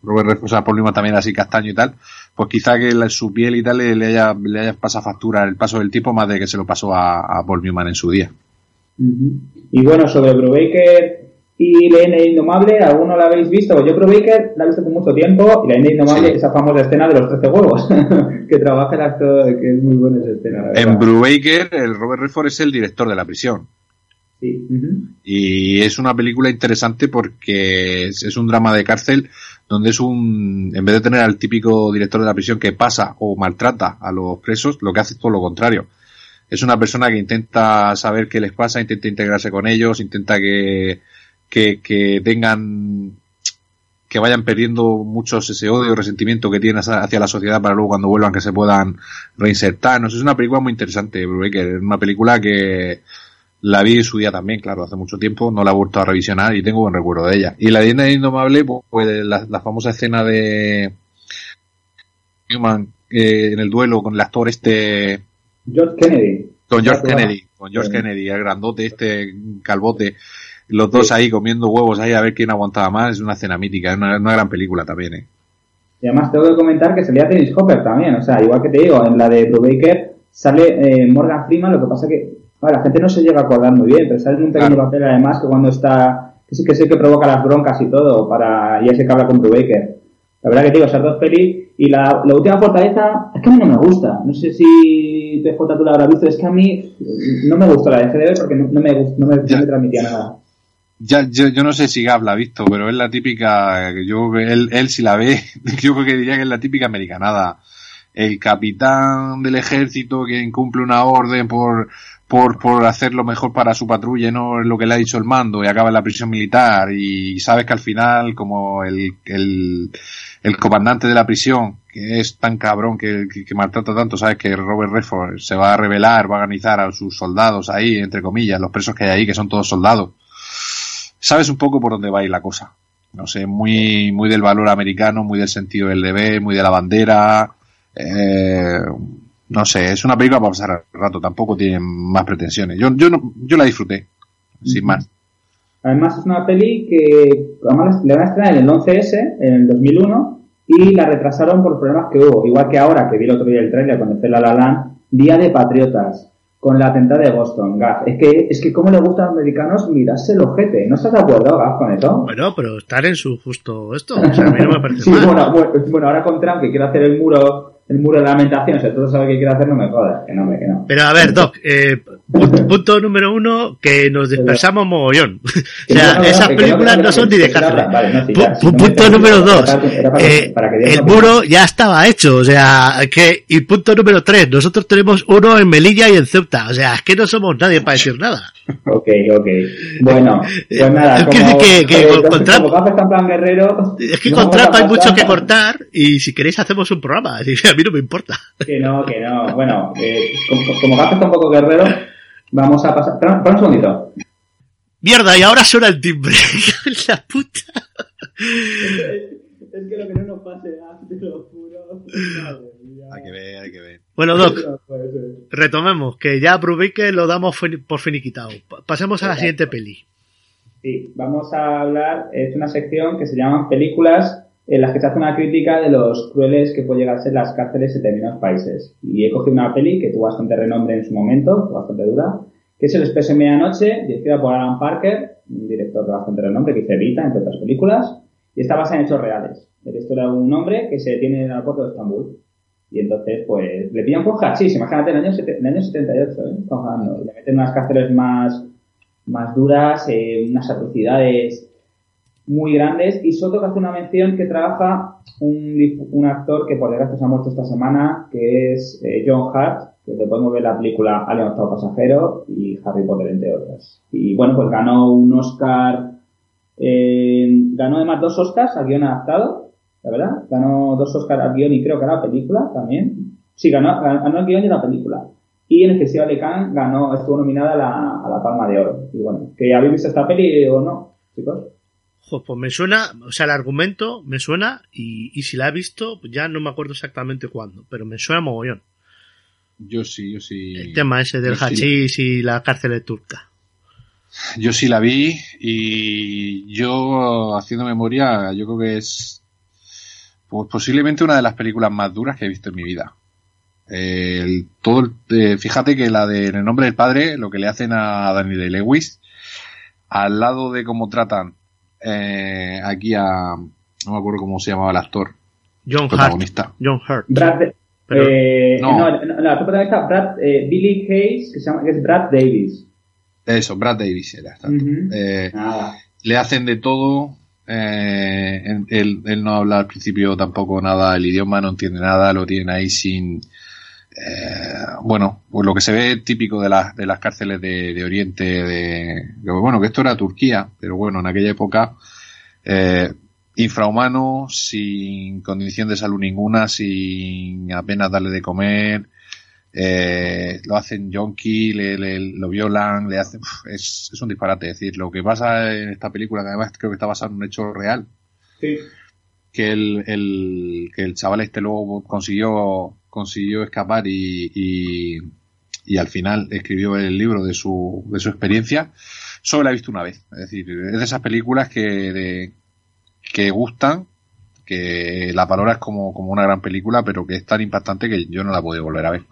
Robert o sea, Paul Newman también así castaño y tal, pues quizá que la- su piel y tal le, haya, le haya pasado factura el paso del tiempo más de que se lo pasó a, a Paul Newman en su día. Y bueno, sobre Brubaker, Y la N Indomable, ¿alguno la habéis visto? Yo Pro Baker la he visto con mucho tiempo y la N Indomable, Sí. esa famosa escena de los 13 huevos, que trabaja el actor, que es muy buena esa escena. En. Brubaker, el Robert Redford es el director de la prisión. Sí. ujú. Y es una película interesante porque es, es un drama de cárcel donde es un, en vez de tener al típico director de la prisión que pasa o maltrata a los presos, lo que hace es todo lo contrario. Es una persona que intenta saber qué les pasa, intenta integrarse con ellos, intenta que, que, que tengan, que vayan perdiendo muchos ese odio, resentimiento que tienen hacia la sociedad para luego cuando vuelvan que se puedan reinsertar. No sé, es una película muy interesante, Brubaker. Es una película que, la vi en su día también, claro, hace mucho tiempo, no la he vuelto a revisionar y tengo buen recuerdo de ella. Y la leyenda indomable, pues, pues, la, la famosa escena de Newman eh, en el duelo con el actor este, George Kennedy. con George Kennedy, con George. Kennedy, el grandote este calvote, los dos ahí comiendo huevos ahí a ver quién aguantaba más, es una escena mítica, es una, una gran película también, eh. Y además tengo que comentar que salía Dennis Hopper también, o sea, igual que te digo, en la de Brubaker sale eh, Morgan Freeman, lo que pasa que bueno, la gente no se llega a acordar muy bien, pero sale en un pequeño Claro. papel además que cuando está, que sí que sé que provoca las broncas y todo, para, y ese que habla con Brubaker. La verdad que te digo, esas dos pelis, y la, la última fortaleza, es que a mí no me gusta, no sé si TJ tú la habrás visto, es que a mí no me gustó, la de ver porque no, no me, no me, no Ya. me transmitía nada. Ya, yo, no sé si Gab la ha visto, pero es la típica, yo que él, él si la ve, yo creo que diría que es la típica americanada. El capitán del ejército que incumple una orden por, por, por hacer lo mejor para su patrulla no es lo que le ha dicho el mando y acaba en la prisión militar y sabes que al final como el, el, comandante de la prisión que es tan cabrón que, que, que maltrata tanto, sabes que Robert Redford se va a rebelar, va a organizar a sus soldados ahí, entre comillas, los presos que hay ahí que son todos soldados sabes un poco por dónde va a ir la cosa. No sé, muy, muy del valor americano, muy del sentido del deber, muy de la bandera. Eh, no sé, es una película para pasar el rato, tampoco tiene más pretensiones. Yo, yo, no, yo la disfruté, sin más. Además es una peli que además le van a estrenar en el 11S, en el 2001, y la retrasaron por problemas que hubo. Igual que ahora, que vi el otro día el trailer cuando fue La La Land, Día de Patriotas, con la atentado de Boston, Gaf. Es que, es que cómo le gusta a los americanos mirarse el ojete. ¿No estás de acuerdo, Gaf, con eso? Bueno, pero estar en su justo esto. O sea, a mí no me parece Sí, mal. bueno, bueno, bueno, ahora con Trump que quiere hacer el muro, el muro de lamentación, si todos saben que quiere hacer, no me jodas, que no, me, que no. Pero a ver, Doc, eh, punto, punto número uno, que nos dispersamos mogollón. O sea, no, esas películas no, son ni de vale, sí, si punto número dos, para- era para- eh, para que diera el muro ya estaba hecho, o sea, que, y punto número tres, nosotros tenemos uno en Melilla y en Ceuta, o sea, es que no somos nadie para decir nada. Ok, ok. Bueno, pues nada, Es que como, que- que eh, con- Trump- plan guerrero... Es que con Trump hay mucho que cortar y si queréis hacemos un programa, así que a mí no me importa. Que no, que no. Bueno, eh, como, como Gaf está un poco guerrero, vamos a pasar... Espera, espera un segundito. Mierda, y ahora suena el timbre. la puta. Es que lo que no nos pase, te lo juro. Hay que ver, hay que ver. Bueno, Doc, retomemos, que ya Brubaker lo damos por finiquitado. Pa- Pasemos a la siguiente peli. Sí, vamos a hablar, es una sección que se llama películas en las que se hace una crítica de los crueles que pueden llegar a ser las cárceles en determinados países. Y he cogido una peli que tuvo bastante renombre en su momento, bastante dura, que es El Expreso en Medianoche, dirigida por Alan Parker, un director de bastante renombre que hizo Evita, entre otras películas, y está basada en hechos reales. Es la historia de un hombre que se detiene en el aeropuerto de Estambul. Y entonces, pues, le pillan con hachís, imagínate, en el año, en el año 78, ¿eh? Estamos le meten unas cárceles más, más duras, eh, unas atrocidades muy grandes. Y que hace una mención que trabaja un, un actor que por desgracia se ha muerto esta semana, que es eh, John Hart, que te podemos ver la película Alien Octavo Pasajero y Harry Potter, entre otras. Y bueno, pues ganó un Oscar, eh, ganó además dos Oscars a guion adaptado, la verdad. Ganó dos Oscars al guion y creo que a la película también. Sí, ganó, ganó el guion y la película. Y en el Festival de Cannes ganó, estuvo nominada a la, a la Palma de Oro. Y bueno, ¿que habéis visto esta peli o no, chicos? Jo, pues me suena, o sea, el argumento me suena y, y si la he visto, pues ya no me acuerdo exactamente cuándo, pero me suena mogollón. Yo sí, yo sí. El tema ese del sí- hachís y la cárcel turca. Yo sí la vi y yo, haciendo memoria, yo creo que es pues, posiblemente una de las películas más duras que he visto en mi vida. El, todo el- eh, fíjate que la de En el nombre del padre, lo que le hacen a de Lewis, al lado de cómo tratan eh, aquí a. No me acuerdo cómo se llamaba el actor. John Hart. protagonista. John Hurt. Brad, Pero- eh, no. no, no, la protagonista, Brad, eh, Billy Hayes, que se llama, que es Brad Davis. Eso, Brad Davis era. Eh, le hacen de todo. eh, él, él- él no habla al principio tampoco nada el idioma, no entiende nada, lo tienen ahí sin. Eh, bueno, pues lo que se ve típico de, las de las cárceles de, de Oriente, de, bueno, que esto era Turquía, pero bueno, en aquella época, eh, infrahumano, sin condición de salud ninguna, sin apenas darle de comer, eh, lo hacen yonki, le, le- lo violan, le hacen, es, es un disparate, es decir, lo que pasa en esta película, que además creo que está basado en un hecho real, Sí. que el, el, que el chaval este luego consiguió, consiguió escapar y, y, al final escribió el libro de su, de su experiencia, solo la he visto una vez, es decir, es de esas películas que, de, que gustan, que la valoras como, como una gran película, pero que es tan impactante que yo no la puedo volver a ver.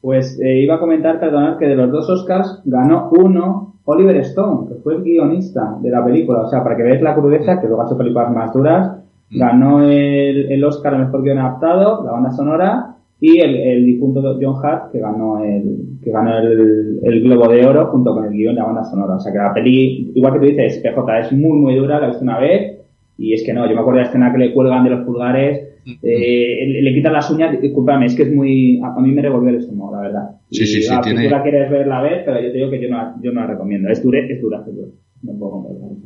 Pues eh, iba a comentar, perdonad, que de los dos Oscars ganó uno Oliver Stone, que fue el guionista de la película. O sea, para que veáis la crudeza, que luego ha hecho películas más duras. Ganó el, el Oscar al mejor guion adaptado, la banda sonora, y el, el difunto John Hart, que ganó el, que ganó el, el Globo de Oro junto con el guion de la banda sonora. O sea, que la peli, igual que tú dices, PJ, es muy, muy dura, la he visto una vez, y es que no, yo me acuerdo de la escena que le cuelgan de los pulgares, eh, le, le quitan las uñas, discúlpame, es que es muy, a, mí me revolvió el estómago, la verdad. Sí, y, sí, sí, ah, tiene- Si tú la quieres ver, la ves, pero yo te digo que yo no, yo no la recomiendo. Es dura, es dura, es dura. No puedo comprarla.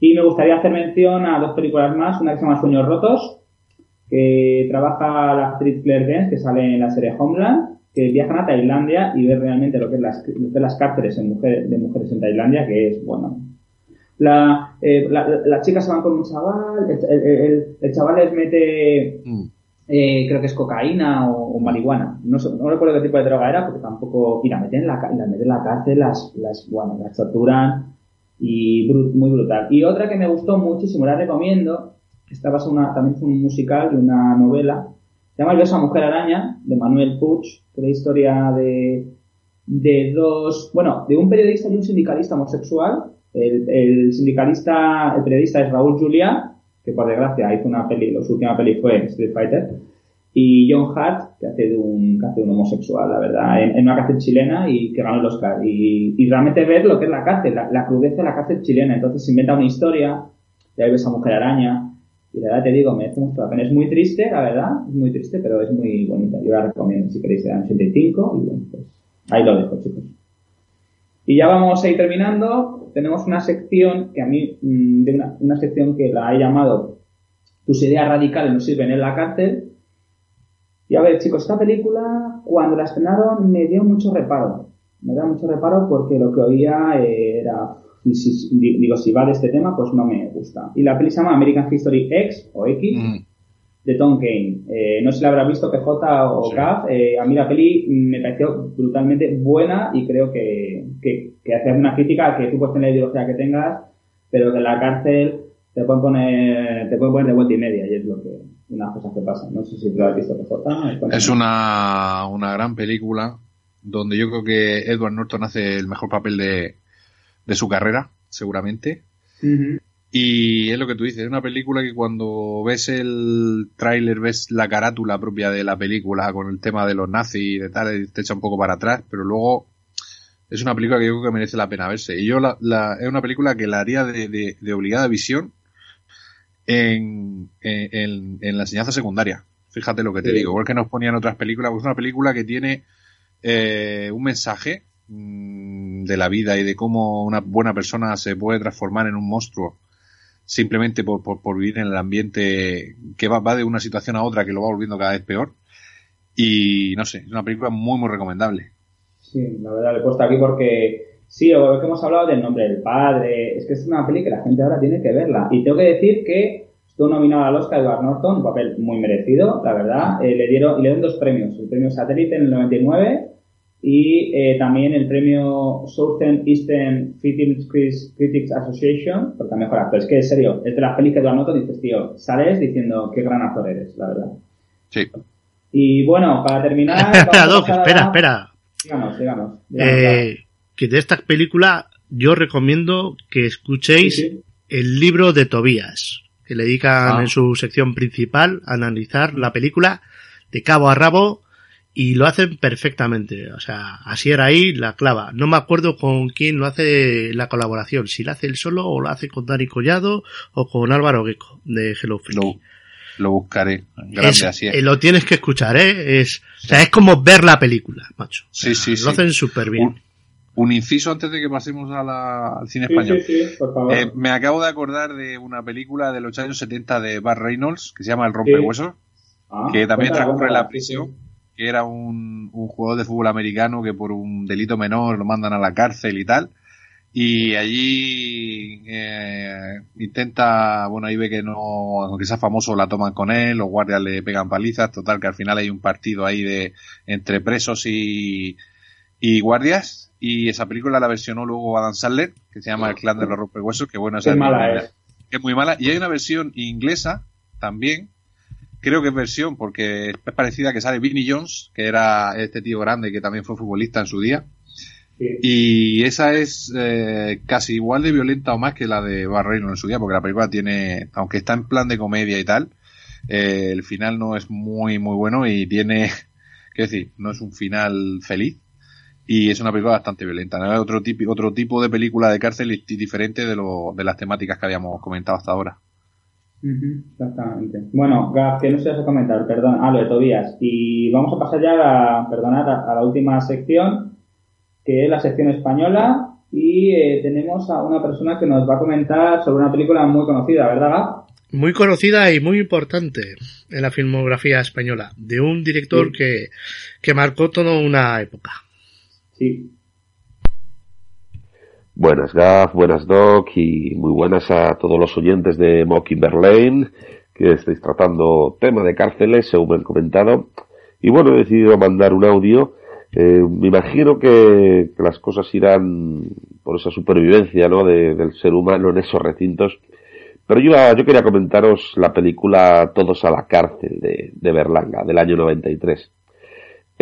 Y me gustaría hacer mención a dos películas más, una que se llama Sueños Rotos, que trabaja la actriz Claire Danes, que sale en la serie Homeland, que viajan a Tailandia y ve realmente lo que es las, lo que es las cárceles en mujer- de mujeres en Tailandia, que es, bueno, la, eh, la- la- las chicas se van con un chaval, el, el- el- el chaval les mete, Mm. eh, creo que es cocaína o, o marihuana. No, no recuerdo qué tipo de droga era, porque tampoco. Y la meten en la, la meten en la cárcel, las, las, bueno, las torturan y muy brutal. Y otra que me gustó muchísimo, la recomiendo, esta basada una, también es un musical de una novela, se llama El beso a mujer araña, de Manuel Puig, que es la historia de, de dos, bueno, de un periodista y un sindicalista homosexual. El, el sindicalista, el periodista es Raúl Juliá, que por desgracia hizo una peli, su última peli fue Street Fighter, y John Hart, que hace de un, que hace de un homosexual, la verdad, en, en una cárcel chilena y que ganó el Oscar. Y, y realmente ver lo que es la cárcel, la, crudeza de la cárcel chilena. Entonces se inventa una historia, y ahí ves a Mujer Araña, y la verdad te digo, merece mucho la pena. Es muy triste, la verdad, es muy triste, pero es muy bonita. Yo la recomiendo si queréis, era 85, y bueno, pues ahí lo dejo, chicos. Y ya vamos a ir terminando. Tenemos una sección que a mí, mm, de una, una sección que la he llamado Tus ideas radicales no sirven en la cárcel. Y a ver, chicos, esta película, cuando la estrenaron, me dio mucho reparo. Me da mucho reparo porque lo que oía eh, era. Y si, di- digo, si va de este tema, pues no me gusta. Y la peli se llama American History X o X Mm. de Tom Kane. Eh, no sé si la habrá visto PJ o Sí. Gav. Eh, a mí la peli me pareció brutalmente buena y creo que, que, que hace una crítica que tú puedes tener la ideología que tengas, pero que en la cárcel te pueden poner, te pueden poner de vuelta y media y es lo que, una cosa que pasa. No sé si lo has visto PJ. Es una, una gran película donde yo creo que Edward Norton hace el mejor papel de, de su carrera, seguramente. Y es lo que tú dices, es una película que cuando ves el tráiler, ves la carátula propia de la película con el tema de los nazis y de tal, te echa un poco para atrás, pero luego es una película que yo creo que merece la pena verse. Y yo la, la- es una película que la haría de, de- de obligada visión en, en, la enseñanza secundaria. Fíjate lo que te Sí. digo, igual que nos ponían otras películas, pues es una película que tiene eh, un mensaje mm, de la vida y de cómo una buena persona se puede transformar en un monstruo simplemente por, por, por vivir en el ambiente que va, va de una situación a otra que lo va volviendo cada vez peor. Y no sé, es una película muy, muy recomendable. Sí, la verdad, le he puesto aquí porque sí, o que hemos hablado del nombre del padre. Es que es una peli que la gente ahora tiene que verla. Y tengo que decir que estuvo nominado al Oscar Edward Norton, un papel muy merecido, la verdad. Eh, le dieron le dieron dos premios: el premio Satélite en el 99 y eh, también el premio Southern Eastern Film Critics Association por mejor actor. Es que, en serio, es de las pelis que Edward Norton dices, tío, sales diciendo qué gran actor eres, la verdad. Sí. Y bueno, para terminar. espera, Doc, espera, espera. Díganos, díganos. díganos, Eh, que de esta película yo recomiendo que escuchéis Sí, sí. el libro de Tobías, que le dedican Ah. en su sección principal a analizar la película de cabo a rabo y lo hacen perfectamente. O sea, así era ahí la clava. No me acuerdo con quién lo hace la colaboración, si la hace él solo o lo hace con Dani Collado o con Álvaro Gecko de Hello Freaky. Lo, lo buscaré. Grande, Es- así es. eh, lo tienes que escuchar, ¿eh? Es, o sea, es como ver la película, macho. Sí, sí, sí. Lo hacen súper bien. Un, un inciso antes de que pasemos a la- al cine Sí, español. sí, sí, por favor. Eh, me acabo de acordar de una película de los años 70 de Bart Reynolds que se llama El Rompehuesos, Ah, que también transcurre en la prisión, que era un, un jugador de fútbol americano que por un delito menor lo mandan a la cárcel y tal. Y allí eh, intenta, bueno, ahí ve que no, aunque sea famoso, la toman con él, los guardias le pegan palizas, total que al final hay un partido ahí de entre presos y, y guardias. Y esa película la versionó luego Adam Sandler, que se llama El clan de los rompehuesos, que bueno, esa es mala es. que es muy mala. Y hay una versión inglesa también. Creo que es versión porque es parecida que sale Vinnie Jones, que era este tío grande que también fue futbolista en su día. Sí. Y esa es eh, casi igual de violenta o más que la de Bar Reynolds en su día, porque la película tiene, aunque está en plan de comedia y tal, eh, el final no es muy, muy bueno y tiene, qué decir, no es un final feliz. Y es una película bastante violenta. ¿no? Otro tipo, otro tipo de película de cárcel y diferente de, lo, de las temáticas que habíamos comentado hasta ahora. Ujú, Exactamente. Bueno, Gaf, que no se vas a comentar, perdón, ah, lo de Tobías. Y vamos a pasar ya a la, perdonad, a, a la última sección, que es la sección española. Y eh, tenemos a una persona que nos va a comentar sobre una película muy conocida, ¿verdad, Gaf? Muy conocida y muy importante en la filmografía española, de un director Sí. que, que marcó toda una época. Buenas Gaf, buenas Doc y muy buenas a todos los oyentes de Mockingbird Lane que estáis tratando tema de cárceles, según me han comentado. Y bueno, he decidido mandar un audio. Eh, me imagino que, que las cosas irán por esa supervivencia ¿no? de- del ser humano en esos recintos. Pero yo, yo quería comentaros la película Todos a la cárcel de, de Berlanga, del año 93.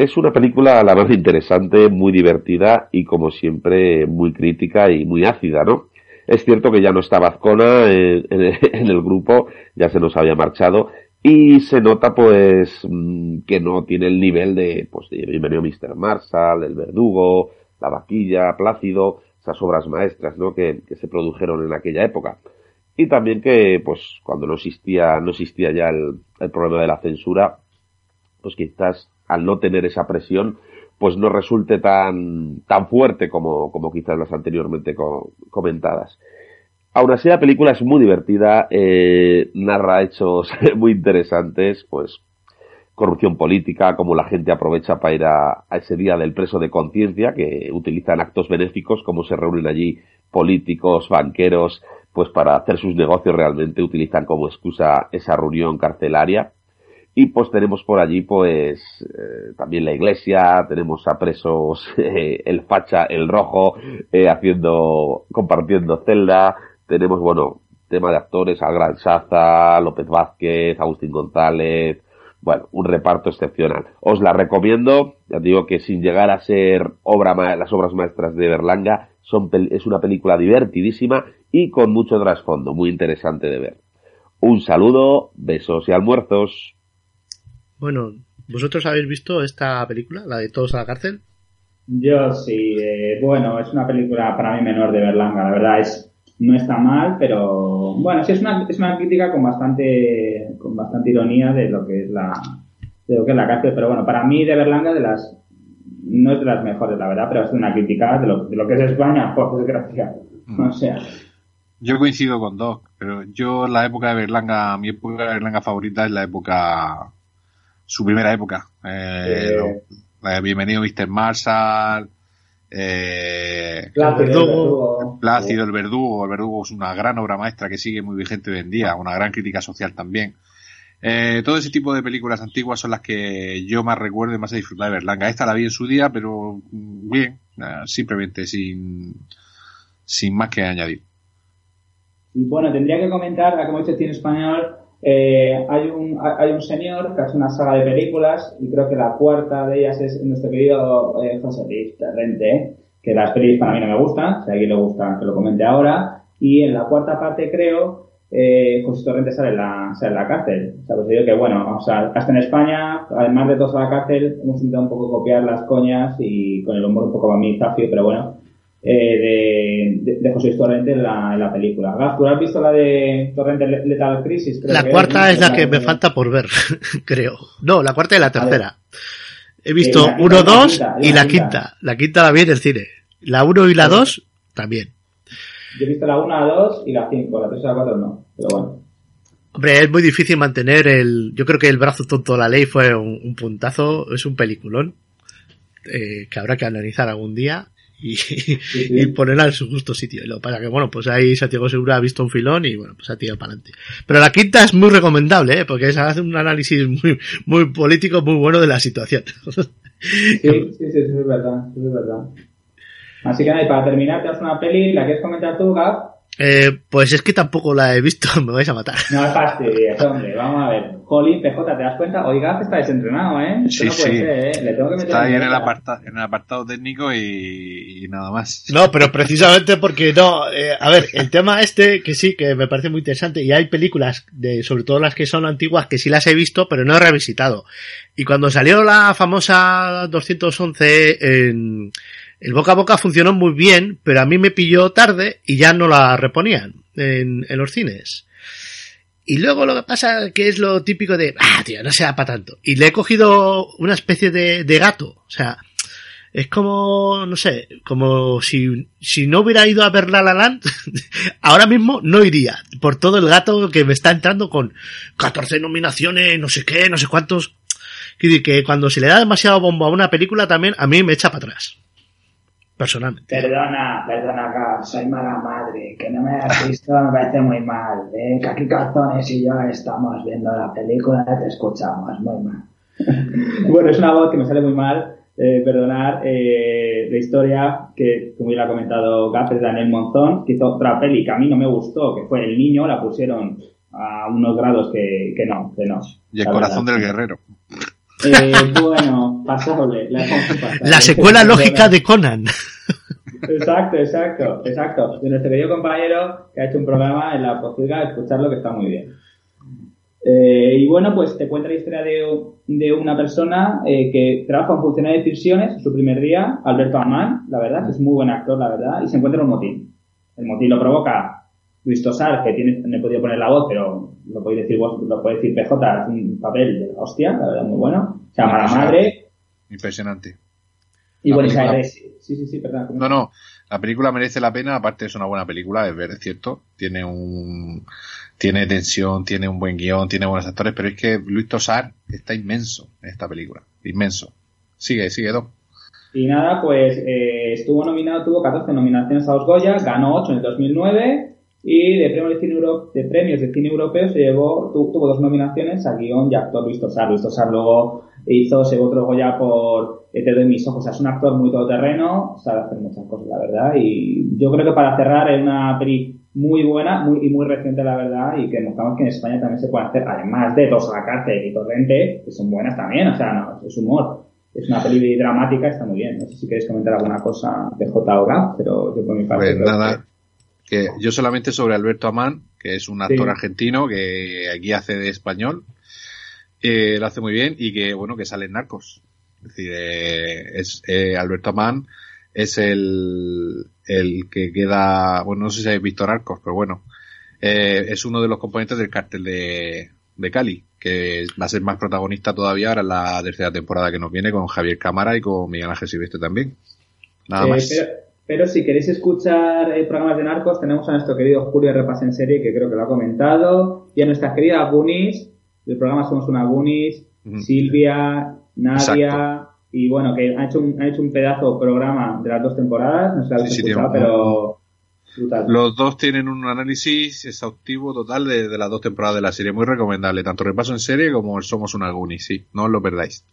Es una película la más interesante, muy divertida y como siempre muy crítica y muy ácida, ¿no? Es cierto que ya no está en- en el grupo, ya se nos había marchado y se nota pues mm, que no tiene el nivel de pues de Bienvenido Mr. Marshall, El Verdugo, La Vaquilla, Plácido, esas obras maestras, ¿no? Que, que se produjeron en aquella época. Y también que pues cuando no existía no existía ya el, el problema de la censura, pues quizás al no tener esa presión, pues no resulte tan, tan fuerte como, como quizás las anteriormente co- comentadas. Aún así, la película es muy divertida, eh, narra hechos muy interesantes, pues corrupción política, cómo la gente aprovecha para ir a, a ese día del preso de conciencia, que utilizan actos benéficos, cómo se reúnen allí políticos, banqueros, pues para hacer sus negocios realmente utilizan como excusa esa reunión carcelaria. Y pues tenemos por allí pues eh, también la iglesia, tenemos a presos eh, el facha, el rojo, eh, haciendo, compartiendo celda, tenemos bueno, tema de actores, al Gran Saza, López Vázquez, Agustín González, bueno, un reparto excepcional. Os la recomiendo, ya digo que sin llegar a ser obra las obras maestras de Berlanga, son es una película divertidísima y con mucho trasfondo, muy interesante de ver. Un saludo, besos y almuerzos. Bueno, ¿vosotros habéis visto esta película, la de Todos a la cárcel? Yo sí, eh, bueno, es una película para mí menor de Berlanga, la verdad es no está mal, pero bueno, sí es una, es una crítica con bastante con bastante ironía de lo que es la de lo que es la cárcel, pero bueno, para mí de Berlanga de las no es de las mejores, la verdad, pero es una crítica de lo, de lo que es España, por desgracia. O sea, Yo coincido con Doc, pero yo la época de Berlanga, mi época de Berlanga favorita es la época, su primera época. Eh, Eh. lo- la de Bienvenido Mr. Marshall, eh, Plácido, Verdugo. Verdugo. Plácido, El Verdugo. El Verdugo es una gran obra maestra que sigue muy vigente hoy en día, una gran crítica social también. Eh, todo ese tipo de películas antiguas son las que yo más recuerdo y más he disfrutado de Berlanga. Esta la vi en su día, pero mm, bien, eh, simplemente sin, sin más que añadir. Y bueno, tendría que comentar, a como he dicho cine español, eh, hay, un, hay un señor que hace una saga de películas y creo que la cuarta de ellas es nuestro querido eh, José Luis Torrente, que que las pelis para mí no me gustan, si a alguien le gusta que lo comente ahora. Y en la cuarta parte creo, eh, José Torrente sale en la, sale en la cárcel. O sea, pues digo que bueno, o sea, hasta en España, además de todos a la cárcel, hemos intentado un poco copiar las coñas y con el humor un poco más zafio, pero bueno, eh, de, de, José Torrente en la, en la película. Gaf, ¿tú has visto la de Torrente Lethal Crisis? Creo la que cuarta es, ¿no? la que me falta por ver, creo. No, la cuarta y la tercera. He Eh, visto la quinta, uno, la dos quinta, y la la quinta. quinta. La quinta la vi en el cine. La uno y la dos también. Yo he visto la 1, la 2 y la 5, la 3 y la 4 no, pero bueno. Hombre, es muy difícil mantener el. Yo creo que el brazo tonto de la ley fue un, un puntazo, es un peliculón eh, que habrá que analizar algún día y, y ponerla en su justo sitio. Y lo pasa que, bueno, pues ahí Santiago Segura ha visto un filón y bueno, pues ha tirado para adelante. Pero la quinta es muy recomendable, ¿eh? porque se hace un análisis muy, muy político, muy bueno de la situación. Sí, sí, sí, eso es verdad, eso es verdad. Así que nada, y para terminar, te haces una peli, ¿la quieres comentar tú, Gab? Eh, pues es que tampoco la he visto, me vais a matar. No es fastidies, hombre, vamos a ver. Jolín, PJ, ¿te das cuenta? Hoy Gab está desentrenado, ¿eh? Esto Sí, no puede sí. ser, ¿eh? Le tengo que meter Está ahí en el, cabeza. aparta- en el apartado técnico y, y nada más. No, pero precisamente porque no, eh, a ver, el tema este que sí, que me parece muy interesante y hay películas de, sobre todo las que son antiguas que sí las he visto, pero no he revisitado. Y cuando salió la famosa 211 en el boca a boca funcionó muy bien, pero a mí me pilló tarde y ya no la reponían en, en los cines. Y luego lo que pasa que es lo típico de, ah, tío, no sea para tanto. Y le he cogido una especie de, gato. O sea, es como, no sé, como si, si no hubiera ido a ver La La Land, ahora mismo no iría, por todo el gato que me está entrando con 14 nominaciones, no sé qué, no sé cuántos. Quiero decir que cuando se le da demasiado bombo a una película también, a mí me echa para atrás. Personalmente. Perdona, perdona, soy mala madre, que no me has visto me parece muy mal, ¿eh? Que aquí Calzones y yo estamos viendo la película y te escuchamos, muy mal. bueno, es una voz que me sale muy mal, eh, perdonar, eh, la historia que, como ya lo ha comentado Gab, es Daniel Monzón, que hizo otra peli que a mí no me gustó, que fue El Niño, la pusieron a unos grados que, que no, que no. Y el corazón verdad. del guerrero. Eh, bueno, pasable. La. La secuela lógica de Conan. Exacto, exacto, exacto. De nuestro querido compañero que ha hecho un programa en la posibilidad de escucharlo que está muy bien. Eh, y bueno, pues te cuenta la historia de, de una persona eh, que trabaja en funcionario de prisiones en su primer día, Alberto Amán, la verdad, que es muy buen actor, la verdad, y se encuentra en un motín. El motín lo provoca Luis Tosar, que tiene, no he podido poner la voz, pero lo podéis decir vos, lo podéis decir PJ, un papel de la hostia, la verdad, muy bueno. Se llama La Madre, Impresionante. y La bueno, película- Isabel, sí, sí, sí, perdón. No, no, la película merece la pena, aparte es una buena película, es ver, es cierto, tiene un tiene tensión, tiene un buen guion, tiene buenos actores, pero es que Luis Tosar está inmenso en esta película, inmenso. Sigue, sigue, Doc. Y nada, pues eh, estuvo nominado, tuvo 14 nominaciones a los Goya, ganó 8 en el 2009 y de premios de cine, euro- de premios de cine europeo se llevó, tu- tuvo dos nominaciones a guion y actor Luis Tosar. Luis Tosar luego hizo, se otro Goya por Te doy mis ojos. O sea, es un actor muy todoterreno, sabe hacer muchas cosas, la verdad. Y yo creo que para cerrar es una peli muy buena muy, y muy reciente, la verdad, y que mostramos que en España también se puede hacer, además de Dos a la cárcel y Torrente, que son buenas también, o sea, no, es humor. Es una peli dramática, está muy bien. No sé si queréis comentar alguna cosa de J. o Gaf, pero yo por mi parte. Pues nada, que yo solamente sobre Alberto Amán, que es un actor Sí. argentino que aquí hace de español, eh, lo hace muy bien y que bueno que sale en Narcos. Es decir, eh, es eh, Alberto Amán es el, el que queda, bueno no sé si habéis visto Narcos, pero bueno, eh, es uno de los componentes del cártel de, de Cali, que va a ser más protagonista todavía ahora en la tercera temporada que nos viene con Javier Cámara y con Miguel Ángel Silvestre también. Nada más. Pero, pero si queréis escuchar eh, programas de narcos, tenemos a nuestro querido Julio Repas en serie, que creo que lo ha comentado, y a nuestra querida Gunis, del programa Somos una Ujú. Silvia, Nadia, Exacto. y bueno, que ha hecho un, ha hecho un pedazo programa de las dos temporadas, no sé si Sí, escuchado, pero brutal. Los dos tienen un análisis exhaustivo total de, de las dos temporadas de la serie, muy recomendable, tanto repaso en serie como el Somos una Guni, sí, no os lo perdáis.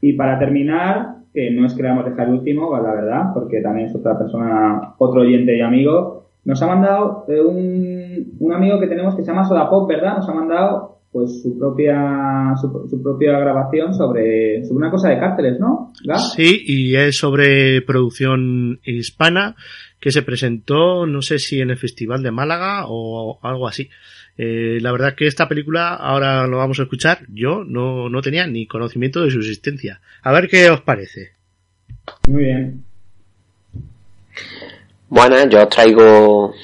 Y para terminar, que no es que le vamos a dejar el último, la verdad, porque también es otra persona, otro oyente y amigo, nos ha mandado eh, un, un amigo que tenemos que se llama Soda Pop, ¿verdad? Nos ha mandado pues su propia su, su propia grabación sobre, sobre una cosa de cárceles, ¿no? ¿Gas? Sí, y es sobre producción hispana que se presentó, no sé si en el Festival de Málaga o algo así. Eh, la verdad que esta película, ahora lo vamos a escuchar, yo no, no tenía ni conocimiento de su existencia. A ver qué os parece. Muy bien. Bueno, yo os traigo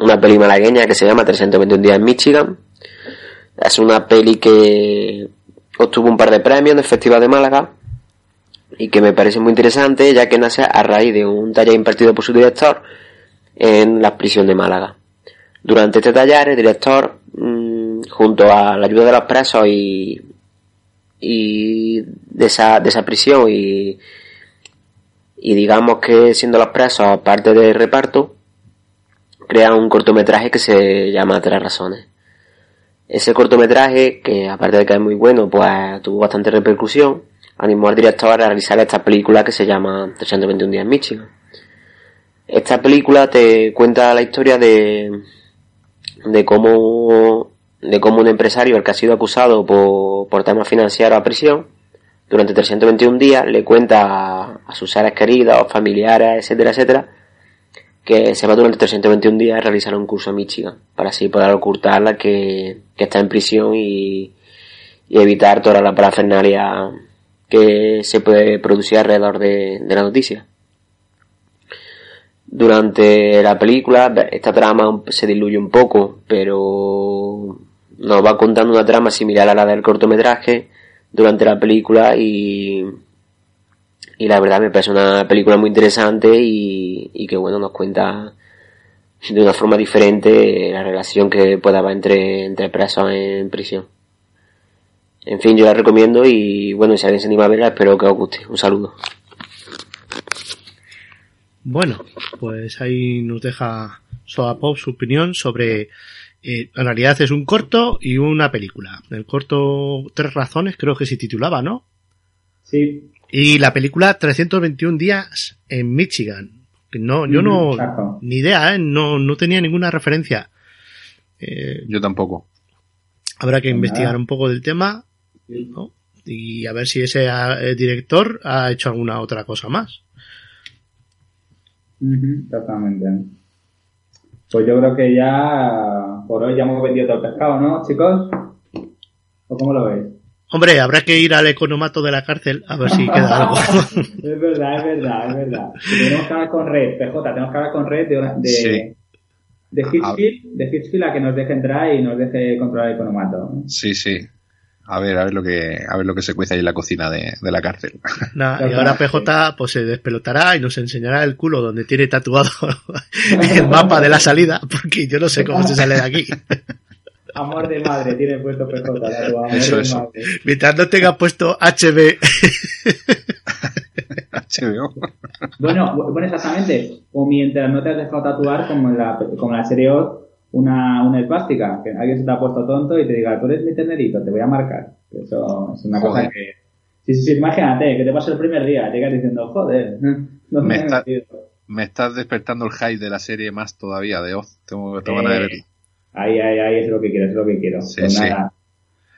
una peli malagueña que se llama 321 días en Michigan. Es una peli que obtuvo un par de premios en el Festival de Málaga y que me parece muy interesante ya que nace a raíz de un taller impartido por su director en la prisión de Málaga. Durante este taller el director, mmm, junto a la ayuda de los presos y, y de, esa, de esa prisión y, y digamos que siendo los presos parte del reparto, crea un cortometraje que se llama Tres Razones. Ese cortometraje, que aparte de que es muy bueno, pues tuvo bastante repercusión, animó al director a realizar esta película que se llama 321 días en Michigan. Esta película te cuenta la historia de, de cómo, de cómo un empresario, el que ha sido acusado por, por temas financieros a prisión, durante 321 días le cuenta a, a sus seres queridos, familiares, etcétera, etcétera, que se va durante 321 días a realizar un curso en Michigan, para así poder ocultarla que, que está en prisión y, y evitar toda la parafernalia que se puede producir alrededor de, de la noticia. Durante la película esta trama se diluye un poco, pero nos va contando una trama similar a la del cortometraje durante la película y, y la verdad me parece una película muy interesante y, y que bueno nos cuenta de una forma diferente la relación que pueda haber entre, entre presos en prisión. En fin, yo la recomiendo y bueno, si alguien se anima a verla, espero que os guste. Un saludo. Bueno, pues ahí nos deja Soda Pop su opinión sobre. Eh, en realidad es un corto y una película. El corto Tres Razones creo que se titulaba, ¿no? Sí. Y la película 321 días en Michigan. No, yo no, Exacto. ni idea, ¿eh? no, no tenía ninguna referencia. Eh, Yo tampoco. habrá que Pues investigar nada. un poco del tema ¿no? y a ver si ese eh, director ha hecho alguna otra cosa más. Exactamente. Pues yo creo que ya por hoy ya hemos vendido todo el pescado, ¿no, chicos? ¿O cómo lo veis? Hombre, habrá que ir al economato de la cárcel a ver si queda algo. es verdad, es verdad, es verdad. Tenemos que hablar con Red, PJ, tenemos que hablar con Red de, una- de, Sí. de Hitchfield, de Hitchfield a que nos deje entrar y nos deje controlar el economato. Sí, sí. A ver, a ver lo que, a ver lo que se cuece ahí en la cocina de, de la cárcel. Nah, y ahora PJ pues se despelotará y nos enseñará el culo donde tiene tatuado el mapa de la salida, porque yo no sé cómo se sale de aquí. Amor de madre, tiene puesto PJ, tatuado, amor Eso, de eso. madre. Mientras no tenga puesto HB, HBO. Bueno, bu- bueno, exactamente. O mientras no te has dejado tatuar como en la, como en la serie Oz, una, una esvástica, que alguien se te ha puesto tonto y te diga, tú eres mi tenerito, te voy a marcar. Eso es una Joder. cosa que... Sí, sí, sí, imagínate, que te pasa el primer día, llegas diciendo, joder, ¿dónde Me me está-? Me estás despertando el hype de la serie más todavía de Oz. Tengo, tengo ganas de Eh, verla. Ahí, ahí, ahí, es lo que quiero, es lo que quiero. Sí, pues sí. nada.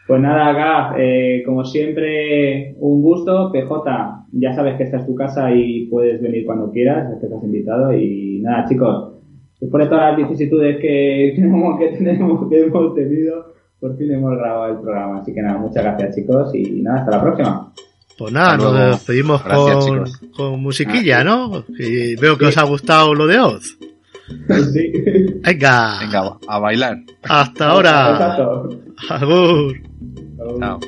Pues nada, Gaf, eh, como siempre, un gusto. PJ, ya sabes que esta es tu casa y puedes venir cuando quieras, es que estás invitado. Y nada, chicos, después de todas las vicisitudes que tenemos, que tenemos, que hemos tenido, por fin hemos grabado el programa. Así que nada, muchas gracias, chicos, y nada, hasta la próxima. pues nada, nos despedimos con, con musiquilla, ¿no? Y veo que os ha gustado lo de Oz. Sí. Venga, Venga, a bailar. hasta ahora. Agur. Chao.